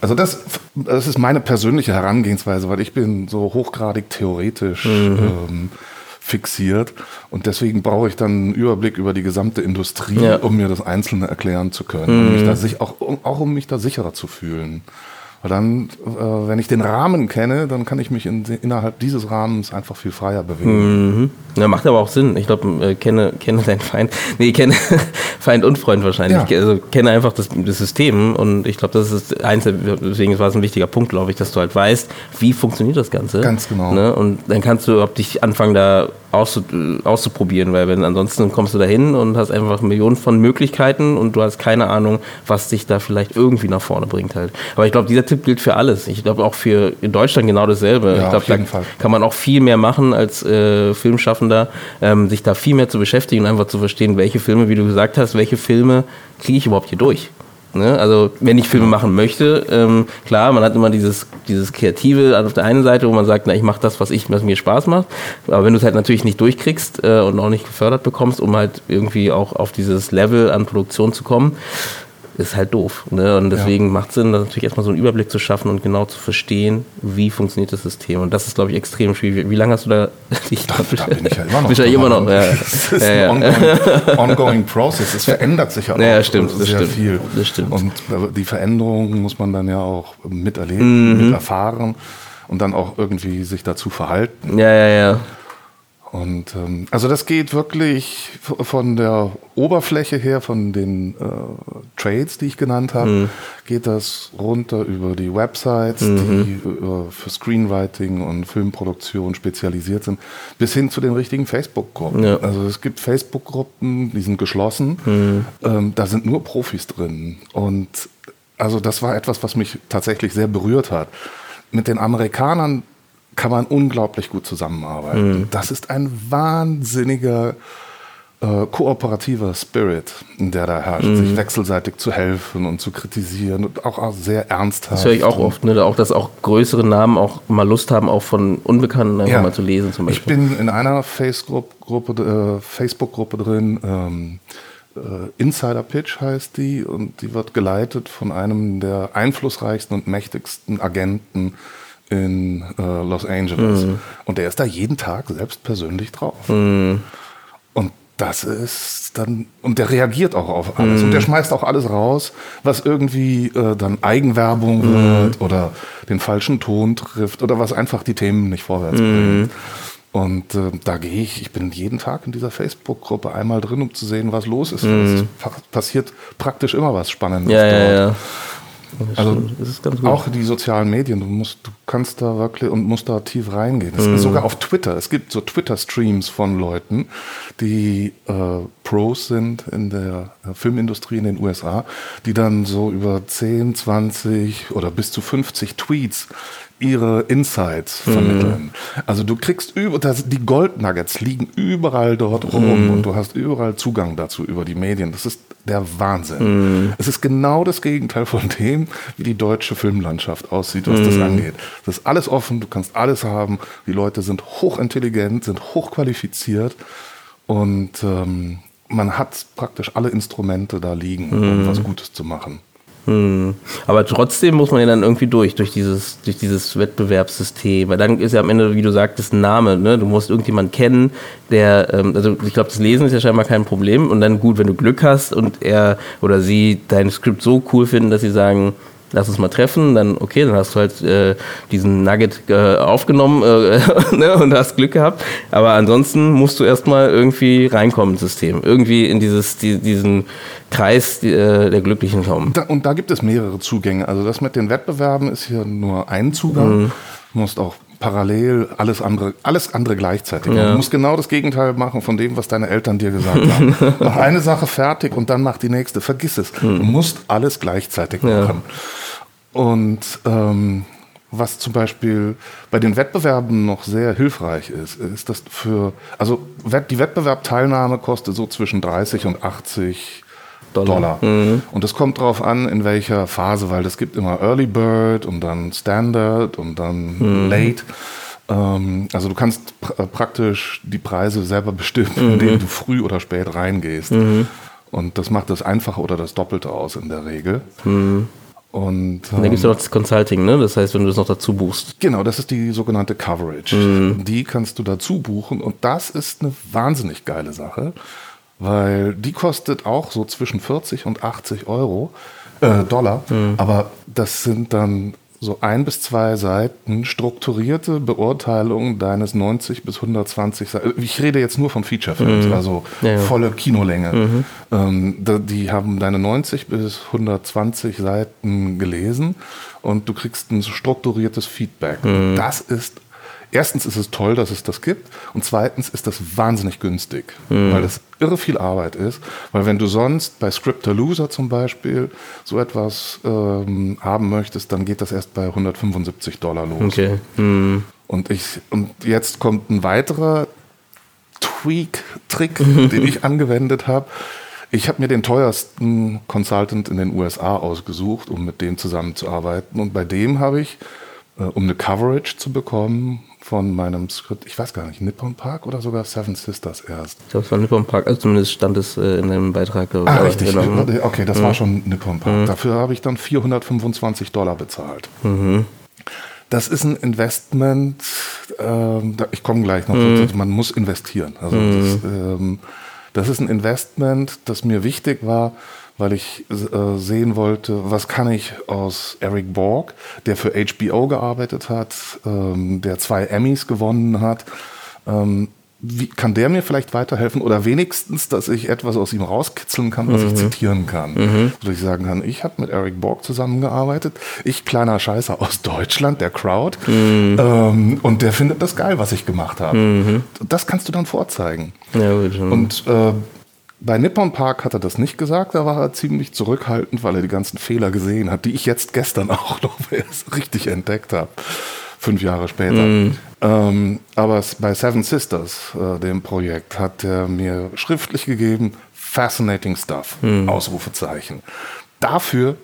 Speaker 2: Also das, das ist meine persönliche Herangehensweise, weil ich bin so hochgradig theoretisch ähm, fixiert und deswegen brauche ich dann einen Überblick über die gesamte Industrie,
Speaker 1: Ja.
Speaker 2: um mir das Einzelne erklären zu können, um mich da sich, auch, um, auch um mich da sicherer zu fühlen. Weil dann, äh, wenn ich den Rahmen kenne, dann kann ich mich in, innerhalb dieses Rahmens einfach viel freier bewegen.
Speaker 1: Mhm. Ja, macht aber auch Sinn. Ich glaube, äh, kenne, kenne deinen Feind. Nee, kenne (laughs) Feind und Freund wahrscheinlich.
Speaker 2: Ja.
Speaker 1: Also kenne einfach das, das System und ich glaube, das ist eins, deswegen war es ein wichtiger Punkt, glaube ich, dass du halt weißt, wie funktioniert das Ganze.
Speaker 2: Ganz genau.
Speaker 1: Ne? Und dann kannst du überhaupt dich anfangen, da auszu, äh, auszuprobieren, weil wenn ansonsten kommst du da hin und hast einfach Millionen von Möglichkeiten und du hast keine Ahnung, was dich da vielleicht irgendwie nach vorne bringt halt. Aber ich glaube, dieser Tipp gilt für alles. Ich glaube auch für in Deutschland genau dasselbe.
Speaker 2: Ja,
Speaker 1: ich glaube,
Speaker 2: auf jeden
Speaker 1: da
Speaker 2: Fall.
Speaker 1: kann man auch viel mehr machen als äh, Filmschaffender, ähm, sich da viel mehr zu beschäftigen und einfach zu verstehen, welche Filme, wie du gesagt hast, welche Filme kriege ich überhaupt hier durch. Ne? Also wenn ich Filme machen möchte, ähm, klar, man hat immer dieses, dieses Kreative auf der einen Seite, wo man sagt, na, ich mache das, was, ich, was mir Spaß macht. Aber wenn du es halt natürlich nicht durchkriegst äh, und auch nicht gefördert bekommst, um halt irgendwie auch auf dieses Level an Produktion zu kommen, ist halt doof. Ne? Und deswegen macht es Sinn, natürlich erstmal so einen Überblick zu schaffen und genau zu verstehen, wie funktioniert das System. Und das ist, glaube ich, extrem schwierig. Wie, lange hast du da (laughs) dich
Speaker 2: Da, da bin ich ja immer noch.
Speaker 1: Bist ja
Speaker 2: dran.
Speaker 1: immer noch. Ja.
Speaker 2: Das ist
Speaker 1: Ja, ja.
Speaker 2: ein ongoing, (laughs) ongoing process. Es verändert sich ja auch
Speaker 1: Ja, ja, stimmt, das
Speaker 2: sehr
Speaker 1: stimmt.
Speaker 2: viel.
Speaker 1: Das stimmt.
Speaker 2: Und äh, die Veränderungen muss man dann ja auch miterleben,
Speaker 1: Mhm.
Speaker 2: miterfahren und dann auch irgendwie sich dazu verhalten.
Speaker 1: ja, ja, ja.
Speaker 2: Und ähm, also das geht wirklich von der Oberfläche her, von den äh, Trades, die ich genannt habe,
Speaker 1: Mhm.
Speaker 2: geht das runter über die Websites, die äh, für Screenwriting und Filmproduktion spezialisiert sind, bis hin zu den richtigen Facebook-Gruppen.
Speaker 1: Ja.
Speaker 2: Also es gibt Facebook-Gruppen, die sind geschlossen, ähm, da sind nur Profis drin. Und also das war etwas, was mich tatsächlich sehr berührt hat. Mit den Amerikanern kann man unglaublich gut zusammenarbeiten. Das ist ein wahnsinniger äh, kooperativer Spirit, der da herrscht, sich wechselseitig zu helfen und zu kritisieren und auch, auch sehr ernsthaft.
Speaker 1: Das höre ich auch oft, ne? auch dass auch größere Namen auch mal Lust haben, auch von Unbekannten einfach
Speaker 2: Ja.
Speaker 1: mal zu lesen zum
Speaker 2: Ich
Speaker 1: Beispiel.
Speaker 2: bin in einer Facebook-Gruppe äh, Facebook drin, ähm, äh, Insider Pitch heißt die, und die wird geleitet von einem der einflussreichsten und mächtigsten Agenten in äh, Los Angeles.
Speaker 1: Mhm.
Speaker 2: Und der ist da jeden Tag selbst persönlich drauf.
Speaker 1: Mhm.
Speaker 2: Und das ist dann, und der reagiert auch auf alles.
Speaker 1: Mhm.
Speaker 2: Und der schmeißt auch alles raus, was irgendwie äh, dann Eigenwerbung
Speaker 1: Mhm.
Speaker 2: wird oder den falschen Ton trifft oder was einfach die Themen nicht vorwärts
Speaker 1: Mhm.
Speaker 2: bringt. Und äh, da gehe ich, ich bin jeden Tag in dieser Facebook-Gruppe einmal drin, um zu sehen, was los ist. Es pa passiert praktisch immer was Spannendes
Speaker 1: Mhm. Ja, ja,
Speaker 2: dort.
Speaker 1: ja.
Speaker 2: Also
Speaker 1: Das ist ganz gut.
Speaker 2: auch die sozialen Medien, du musst, du kannst da wirklich und musst da tief reingehen. Es ist sogar auf Twitter. Es gibt so Twitter-Streams von Leuten, die äh, Pros sind in der äh, Filmindustrie in den USA, die dann so über 10, 20 oder bis zu 50 Tweets ihre Insights vermitteln. Also du kriegst über das, die Goldnuggets liegen überall dort rum und du hast überall Zugang dazu über die Medien. Das ist der Wahnsinn. Es ist genau das Gegenteil von dem, wie die deutsche Filmlandschaft aussieht, was das angeht. Das ist alles offen, du kannst alles haben. Die Leute sind hochintelligent, sind hochqualifiziert und ähm, man hat praktisch alle Instrumente da liegen, um was Gutes zu machen.
Speaker 1: Hm. Aber trotzdem muss man ja dann irgendwie durch, durch dieses, durch dieses Wettbewerbssystem. Weil dann ist ja am Ende, wie du sagtest, ein Name. Ne? Du musst irgendjemanden kennen, der, ähm, also ich glaube, das Lesen ist ja scheinbar kein Problem. Und dann gut, wenn du Glück hast und er oder sie dein Skript so cool finden, dass sie sagen, lass uns mal treffen, dann okay, dann hast du halt äh, diesen Nugget äh, aufgenommen äh, (laughs) ne, und hast Glück gehabt. Aber ansonsten musst du erstmal irgendwie reinkommen ins System. Irgendwie in dieses, die, diesen Kreis äh, der Glücklichen kommen.
Speaker 2: Da, und da gibt es mehrere Zugänge. Also das mit den Wettbewerben ist hier nur ein Zugang. Du musst auch parallel alles andere, alles andere gleichzeitig machen. Du musst genau das Gegenteil machen von dem, was deine Eltern dir gesagt haben. (laughs) mach eine Sache fertig und dann mach die nächste. Vergiss es. Du musst alles gleichzeitig machen. Und ähm, was zum Beispiel bei den Wettbewerben noch sehr hilfreich ist, ist das für, also die Wettbewerbteilnahme kostet so zwischen 30 und 80 Dollar. Und es kommt darauf an, in welcher Phase, weil es gibt immer Early Bird und dann Standard und dann Late. Ähm, also du kannst pr äh, praktisch die Preise selber bestimmen, mhm. indem du früh oder spät reingehst. Mhm. Und das macht das Einfache oder das Doppelte aus in der Regel.
Speaker 1: Und, ähm, dann gibt es ja noch das Consulting, ne? Das heißt, wenn du das noch dazu buchst.
Speaker 2: Genau, das ist die sogenannte Coverage. Mhm. Die kannst du dazu buchen und das ist eine wahnsinnig geile Sache, weil die kostet auch so zwischen 40 und 80 Euro, äh, Dollar. Mhm. Aber das sind dann so ein bis zwei Seiten strukturierte Beurteilung deines 90 bis 120 Seiten. Ich rede jetzt nur von Featurefilms, mhm. also ja. volle Kinolänge. Mhm. Ähm, die haben deine 90 bis 120 Seiten gelesen und du kriegst ein strukturiertes Feedback. Mhm. Das ist erstens ist es toll, dass es das gibt und zweitens ist das wahnsinnig günstig, mhm. weil das irre viel Arbeit ist, weil wenn du sonst bei Scriptalooser zum Beispiel so etwas ähm, haben möchtest, dann geht das erst bei 175 Dollar los. Okay. Mhm. Und ich und jetzt kommt ein weiterer Tweak-Trick, (laughs) den ich angewendet habe. Ich habe mir den teuersten Consultant in den USA ausgesucht, um mit dem zusammenzuarbeiten. Und bei dem habe ich, äh, um eine Coverage zu bekommen, von meinem Skript, ich weiß gar nicht, Nippon Park oder sogar Seven Sisters erst.
Speaker 1: Ich glaube, es war Nippon Park, also zumindest stand es äh, in dem Beitrag.
Speaker 2: Ah, richtig. Genau. Okay, das mhm. war schon Nippon Park. Mhm. Dafür habe ich dann 425 Dollar bezahlt. Mhm. Das ist ein Investment, äh, ich komme gleich noch, mhm. man muss investieren. Also das, mhm. ähm, das ist ein Investment, das mir wichtig war, weil ich äh, sehen wollte, was kann ich aus Eric Borg, der für HBO gearbeitet hat, ähm, der zwei Emmys gewonnen hat, ähm, wie, kann der mir vielleicht weiterhelfen oder wenigstens, dass ich etwas aus ihm rauskitzeln kann, was mhm. ich zitieren kann. Mhm. Dass ich sagen kann, ich habe mit Eric Borg zusammengearbeitet, ich kleiner Scheißer aus Deutschland, der Crowd, mhm. ähm, und der findet das geil, was ich gemacht habe. Mhm. Das kannst du dann vorzeigen. Ja, gut, und äh, bei Nippon Park hat er das nicht gesagt, da war er ziemlich zurückhaltend, weil er die ganzen Fehler gesehen hat, die ich jetzt gestern (laughs) auch noch erst richtig entdeckt habe, fünf Jahre später. Mm. Ähm, aber bei Seven Sisters, äh, dem Projekt, hat er mir schriftlich gegeben, fascinating stuff, mm. Ausrufezeichen. Dafür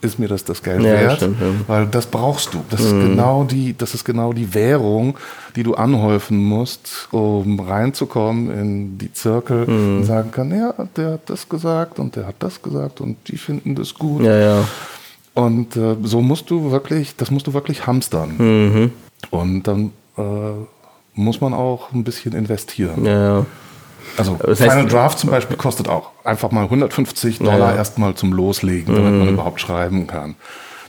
Speaker 2: ist mir das das Geld ja, wert, stimmt, ja. weil das brauchst du. Das, mhm. ist genau die, das ist genau die Währung, die du anhäufen musst, um reinzukommen in die Zirkel mhm. und sagen kann, ja, der hat das gesagt und der hat das gesagt und die finden das gut. Ja. Und äh, so musst du wirklich, das musst du wirklich hamstern. Mhm. Und dann äh, muss man auch ein bisschen investieren. Also das heißt, Final Draft zum Beispiel kostet auch einfach mal 150 Dollar ja, ja. erstmal zum Loslegen, damit mhm. man überhaupt schreiben kann.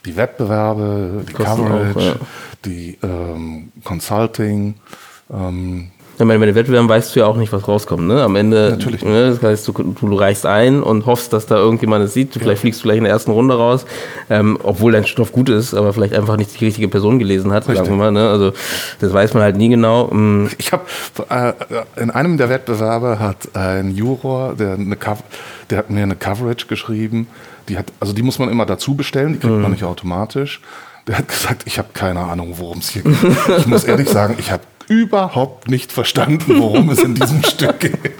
Speaker 2: Die Wettbewerbe, die Kosten Coverage, auch, ja. die ähm, Consulting, ähm,
Speaker 1: ich meine, bei den Wettbewerben weißt du ja auch nicht, was rauskommt. Ne? Am Ende, Natürlich ne, das heißt, du, du, reichst ein und hoffst, dass da irgendjemand es sieht. Vielleicht ja. fliegst du gleich in der ersten Runde raus, ähm, obwohl dein Stoff gut ist, aber vielleicht einfach nicht die richtige Person gelesen hat, Richtig. sagen wir mal. Ne? Also das weiß man halt nie genau.
Speaker 2: Ähm, ich habe äh, in einem der Wettbewerbe hat ein Juror, der, eine der hat mir eine Coverage geschrieben. Die hat, also die muss man immer dazu bestellen, die kriegt mhm. man nicht automatisch. Der hat gesagt, ich habe keine Ahnung, worum es hier geht. Ich muss ehrlich sagen, ich habe überhaupt nicht verstanden, worum es in diesem (laughs) Stück geht.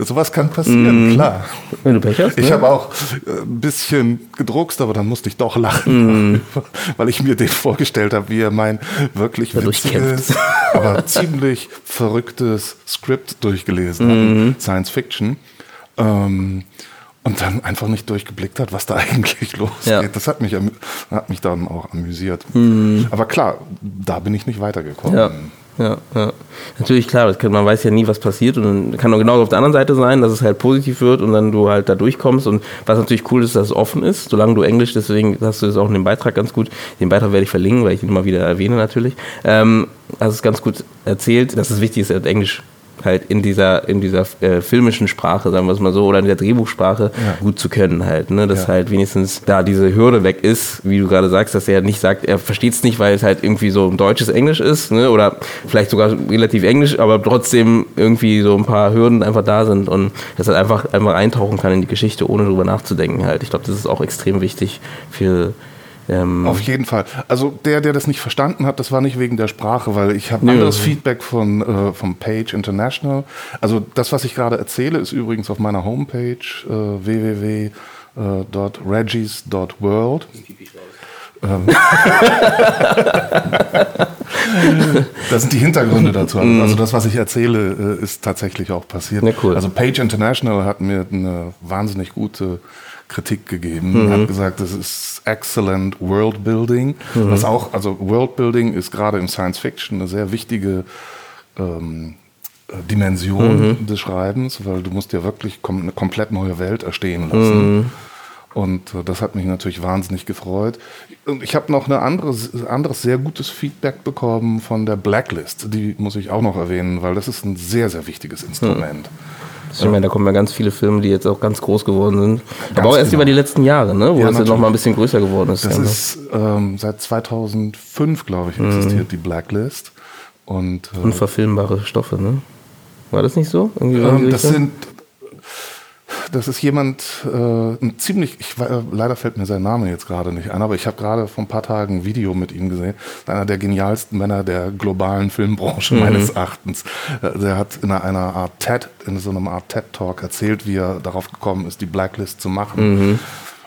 Speaker 2: Sowas kann passieren, mm. klar. Wenn du Pech hast. Ich ne? habe auch äh, ein bisschen gedruckst, aber dann musste ich doch lachen, mm. (laughs) weil ich mir den vorgestellt habe, wie er mein wirklich witziges, (laughs) aber ziemlich verrücktes Skript durchgelesen mm. hat. Science Fiction. Ähm, und dann einfach nicht durchgeblickt hat, was da eigentlich losgeht. Ja. Das hat mich, hat mich dann auch amüsiert. Mhm. Aber klar, da bin ich nicht weitergekommen.
Speaker 1: Ja ja, ja. Natürlich, klar, kann, man weiß ja nie, was passiert und dann kann auch genauso auf der anderen Seite sein, dass es halt positiv wird und dann du halt da durchkommst und was natürlich cool ist, dass es offen ist, solange du Englisch, deswegen hast du es auch in dem Beitrag ganz gut, den Beitrag werde ich verlinken, weil ich ihn immer wieder erwähne natürlich, ähm, hast es ganz gut erzählt, dass es wichtig ist, Englisch halt in dieser, in dieser äh, filmischen Sprache, sagen wir es mal so, oder in der Drehbuchsprache ja. gut zu können halt. Ne? Dass ja. halt wenigstens da diese Hürde weg ist, wie du gerade sagst, dass er nicht sagt, er versteht es nicht, weil es halt irgendwie so ein deutsches Englisch ist, ne? oder vielleicht sogar relativ Englisch, aber trotzdem irgendwie so ein paar Hürden einfach da sind und dass er einfach, einfach eintauchen kann in die Geschichte, ohne drüber nachzudenken halt. Ich glaube, das ist auch extrem wichtig für
Speaker 2: ähm Auf jeden Fall. Also der, der das nicht verstanden hat, das war nicht wegen der Sprache, weil ich habe anderes Feedback von äh, vom Page International. Also das, was ich gerade erzähle, ist übrigens auf meiner Homepage äh, www.reggies.world. Ähm. (laughs) das sind die Hintergründe dazu. Mhm. Also das, was ich erzähle, äh, ist tatsächlich auch passiert.
Speaker 1: Ja, cool.
Speaker 2: Also Page International hat mir eine wahnsinnig gute Kritik gegeben. Mhm. Hat gesagt, das ist excellent World Building. Mhm. Was auch, also World Building ist gerade im Science Fiction eine sehr wichtige ähm, Dimension mhm. des Schreibens, weil du musst ja wirklich kom eine komplett neue Welt erstehen lassen. Mhm. Und äh, das hat mich natürlich wahnsinnig gefreut. Und ich habe noch ein anderes, anderes sehr gutes Feedback bekommen von der Blacklist. Die muss ich auch noch erwähnen, weil das ist ein sehr, sehr wichtiges Instrument. Hm.
Speaker 1: Ich meine, da kommen ja ganz viele Filme, die jetzt auch ganz groß geworden sind. Ganz Aber auch erst genau. über die letzten Jahre, ne? wo ja, das ja noch mal ein bisschen größer geworden ist.
Speaker 2: Das ja, ist ähm, seit 2005, glaube ich, existiert mhm. die Blacklist. Und,
Speaker 1: äh, Unverfilmbare Stoffe, ne? War das nicht so?
Speaker 2: Ähm, das sind das ist jemand, äh, ein ziemlich, ich, äh, leider fällt mir sein Name jetzt gerade nicht ein, aber ich habe gerade vor ein paar Tagen ein Video mit ihm gesehen. Einer der genialsten Männer der globalen Filmbranche mhm. meines Erachtens. Äh, der hat in einer Art TED, in so einem Art TED-Talk erzählt, wie er darauf gekommen ist, die Blacklist zu machen. Mhm.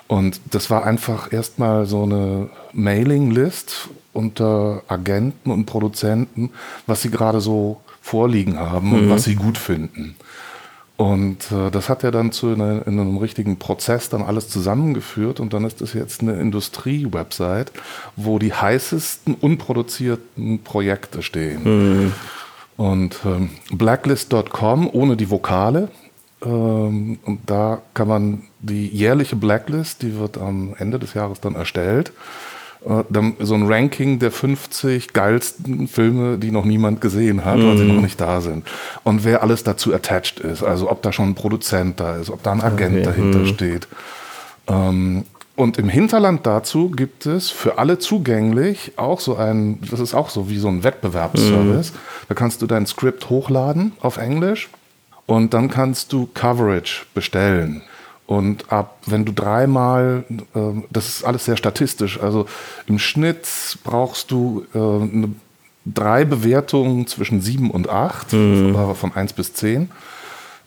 Speaker 2: Und das war einfach erstmal so eine Mailing-List unter Agenten und Produzenten, was sie gerade so vorliegen haben mhm. und was sie gut finden. Und äh, das hat er dann zu einer, in einem richtigen Prozess dann alles zusammengeführt und dann ist das jetzt eine Industrie-Website, wo die heißesten unproduzierten Projekte stehen. Mhm. Und ähm, blacklist.com ohne die Vokale. Ähm, und da kann man die jährliche Blacklist, die wird am Ende des Jahres dann erstellt. Äh, so ein Ranking der 50 geilsten Filme, die noch niemand gesehen hat, mhm. weil sie mhm. noch nicht da sind. Und wer alles dazu attached ist, also ob da schon ein Produzent da ist, ob da ein Agent okay. dahinter mhm. steht. Ähm, und im Hinterland dazu gibt es für alle zugänglich auch so ein, das ist auch so wie so ein Wettbewerbsservice. Mhm. Da kannst du dein Skript hochladen auf Englisch und dann kannst du Coverage bestellen. Und ab, wenn du dreimal, äh, das ist alles sehr statistisch, also im Schnitt brauchst du äh, eine, drei Bewertungen zwischen sieben und acht, mhm. von eins bis zehn,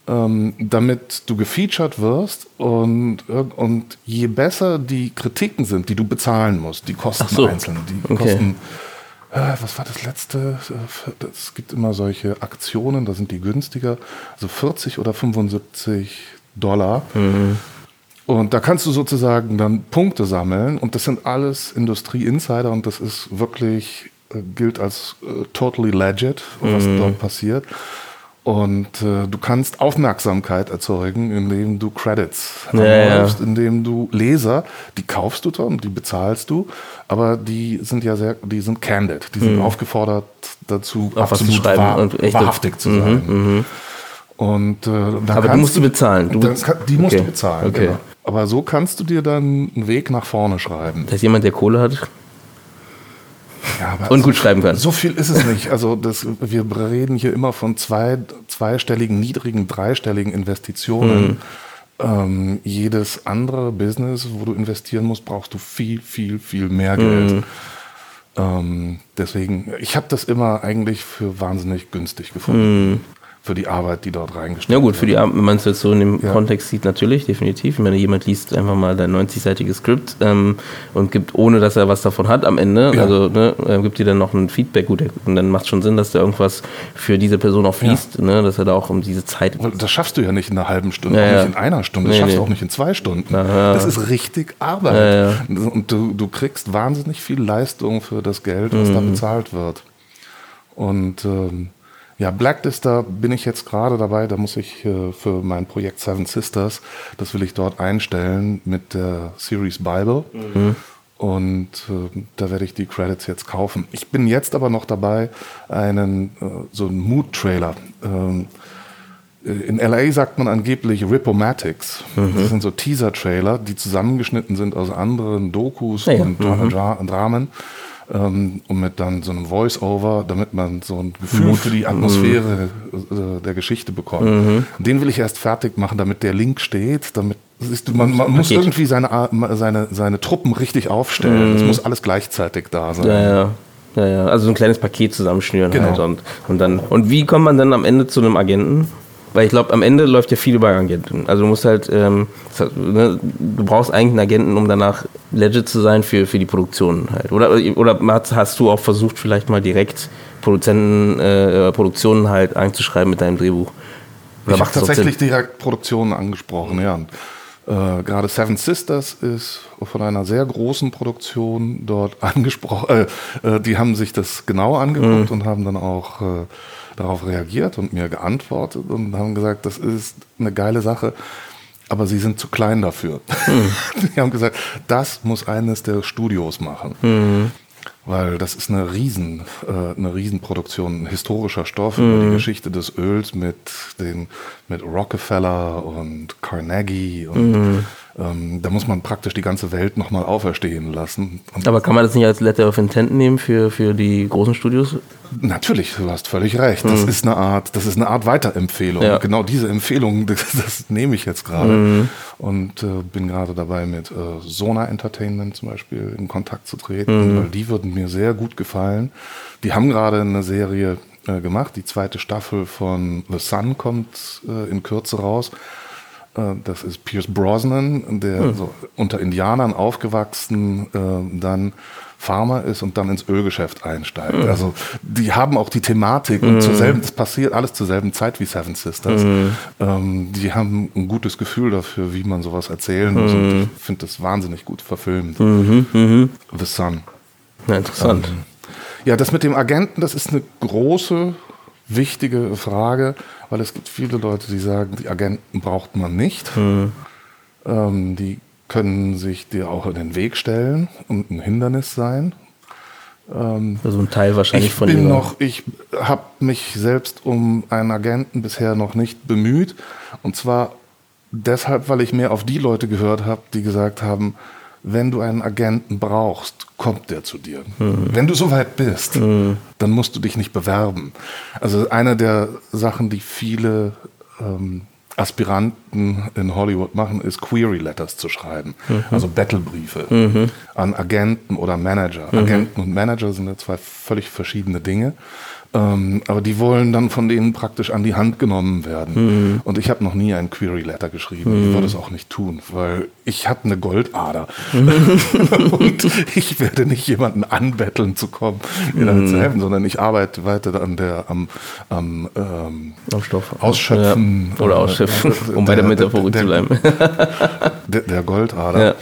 Speaker 2: ähm, damit du gefeatured wirst und, und je besser die Kritiken sind, die du bezahlen musst, die kosten so. einzeln, die okay. kosten äh, was war das letzte? Es gibt immer solche Aktionen, da sind die günstiger. Also 40 oder 75 Dollar. Mhm. Und da kannst du sozusagen dann Punkte sammeln und das sind alles Industrie-Insider und das ist wirklich, äh, gilt als äh, totally legit, was mhm. dort passiert. Und äh, du kannst Aufmerksamkeit erzeugen, indem du Credits ja, anläufst, ja. indem du Leser, die kaufst du dann, die bezahlst du, aber die sind ja sehr, die sind candid, die sind mhm. aufgefordert dazu,
Speaker 1: Auch absolut wahr,
Speaker 2: wahrhaftig zu sein. Mhm, mh. Und, äh,
Speaker 1: Aber die musst du bezahlen. Du
Speaker 2: dann, die musst okay. du bezahlen. Okay. Genau. Aber so kannst du dir dann einen Weg nach vorne schreiben.
Speaker 1: Das ist jemand, der Kohle hat. Ja, und gut schreiben kann.
Speaker 2: So viel ist es nicht. Also das, wir reden hier immer von zwei, zweistelligen, niedrigen, dreistelligen Investitionen. Mhm. Ähm, jedes andere Business, wo du investieren musst, brauchst du viel, viel, viel mehr Geld. Mhm. Ähm, deswegen, ich habe das immer eigentlich für wahnsinnig günstig gefunden. Mhm für die Arbeit, die dort reingestellt wird.
Speaker 1: Ja gut, für die Arbeit, wenn man es jetzt so in dem ja. Kontext sieht, natürlich, definitiv. Ich meine, jemand liest einfach mal dein 90-seitiges Skript ähm, und gibt, ohne dass er was davon hat am Ende, ja. also ne, äh, gibt dir dann noch ein Feedback, gut, und dann macht es schon Sinn, dass da irgendwas für diese Person auch fließt, ja. ne, dass er da auch um diese Zeit...
Speaker 2: Das schaffst du ja nicht in einer halben Stunde, auch nicht in einer Stunde, das nee, schaffst du auch nicht in zwei Stunden. Das ist richtig Arbeit. Und du, du kriegst wahnsinnig viel Leistung für das Geld, was mhm. da bezahlt wird. Und ähm, ja, Blacklist, da bin ich jetzt gerade dabei, da muss ich äh, für mein Projekt Seven Sisters, das will ich dort einstellen mit der Series Bible. Mhm. Und äh, da werde ich die Credits jetzt kaufen. Ich bin jetzt aber noch dabei, einen äh, so einen Mood-Trailer. Ähm, äh, in LA sagt man angeblich Ripomatics. Mhm. Das sind so Teaser-Trailer, die zusammengeschnitten sind aus anderen Dokus ja, ja. und mhm. Dramen ähm, und mit dann so einem Voice-Over, damit man so ein Gefühl für die Atmosphäre mhm. äh, der Geschichte bekommt. Mhm. Den will ich erst fertig machen, damit der Link steht, damit ist, man, man muss irgendwie seine, seine, seine Truppen richtig aufstellen. Mhm. Das muss alles gleichzeitig da sein.
Speaker 1: Ja, ja. Ja, ja. Also so ein kleines Paket zusammenschnüren genau. halt und, und dann. Und wie kommt man dann am Ende zu einem Agenten? Weil ich glaube, am Ende läuft ja viel über Agenten. Also du musst halt, ähm, ne, du brauchst eigentlich einen Agenten, um danach legit zu sein für, für die Produktion halt. Oder, oder hast du auch versucht, vielleicht mal direkt Produzenten, äh, Produktionen halt einzuschreiben mit deinem Drehbuch?
Speaker 2: Oder ich habe tatsächlich direkt Produktionen angesprochen, ja. Äh, gerade Seven Sisters ist von einer sehr großen Produktion dort (laughs) angesprochen. Äh, äh, die haben sich das genau angeguckt mhm. und haben dann auch äh, darauf reagiert und mir geantwortet und haben gesagt, das ist eine geile Sache, aber sie sind zu klein dafür. Mhm. (laughs) Die haben gesagt, das muss eines der Studios machen. Mhm weil das ist eine Riesen, äh, eine Riesenproduktion, historischer Stoff mhm. über die mhm. Geschichte des Öls mit den mit Rockefeller und Carnegie und mhm. Ähm, da muss man praktisch die ganze Welt nochmal auferstehen lassen.
Speaker 1: Und Aber kann man das nicht als Letter of Intent nehmen für, für die großen Studios?
Speaker 2: Natürlich, du hast völlig recht. Das mhm. ist eine Art, das ist eine Art Weiterempfehlung. Ja. Genau diese Empfehlung, (laughs) das, das nehme ich jetzt gerade mhm. und äh, bin gerade dabei mit äh, Sona Entertainment zum Beispiel in Kontakt zu treten, mhm. weil die würden mir sehr gut gefallen. Die haben gerade eine Serie äh, gemacht. Die zweite Staffel von The Sun kommt äh, in Kürze raus. Äh, das ist Pierce Brosnan, der hm. so unter Indianern aufgewachsen, äh, dann Farmer ist und dann ins Ölgeschäft einsteigt. Mhm. Also die haben auch die Thematik mhm. und zur selben, das passiert alles zur selben Zeit wie Seven Sisters. Mhm. Ähm, die haben ein gutes Gefühl dafür, wie man sowas erzählen muss. Und ich finde das wahnsinnig gut verfilmt. Mhm. Mhm. The Sun.
Speaker 1: Ja, interessant. Ähm,
Speaker 2: ja, das mit dem Agenten, das ist eine große, wichtige Frage, weil es gibt viele Leute, die sagen, die Agenten braucht man nicht. Mhm. Ähm, die können sich dir auch in den Weg stellen und ein Hindernis sein.
Speaker 1: Ähm, also ein Teil wahrscheinlich
Speaker 2: ich
Speaker 1: von
Speaker 2: bin noch, Ich habe mich selbst um einen Agenten bisher noch nicht bemüht. Und zwar deshalb, weil ich mehr auf die Leute gehört habe, die gesagt haben, wenn du einen Agenten brauchst, kommt der zu dir. Mhm. Wenn du soweit bist, mhm. dann musst du dich nicht bewerben. Also eine der Sachen, die viele ähm, Aspiranten in Hollywood machen, ist Query Letters zu schreiben. Mhm. Also Battlebriefe mhm. an Agenten oder Manager. Mhm. Agenten und Manager sind ja zwei völlig verschiedene Dinge. Ähm, aber die wollen dann von denen praktisch an die Hand genommen werden. Mhm. Und ich habe noch nie ein Query Letter geschrieben. Mhm. Ich würde es auch nicht tun, weil ich habe eine Goldader. Mhm. (laughs) und ich werde nicht jemanden anbetteln zu kommen, mir damit zu mhm. helfen, sondern ich arbeite weiter an der, am, am ähm, Ausschöpfen.
Speaker 1: Ja. Oder Ausschöpfen, um bei der Metaphor zu bleiben.
Speaker 2: der, der Goldader. Ja.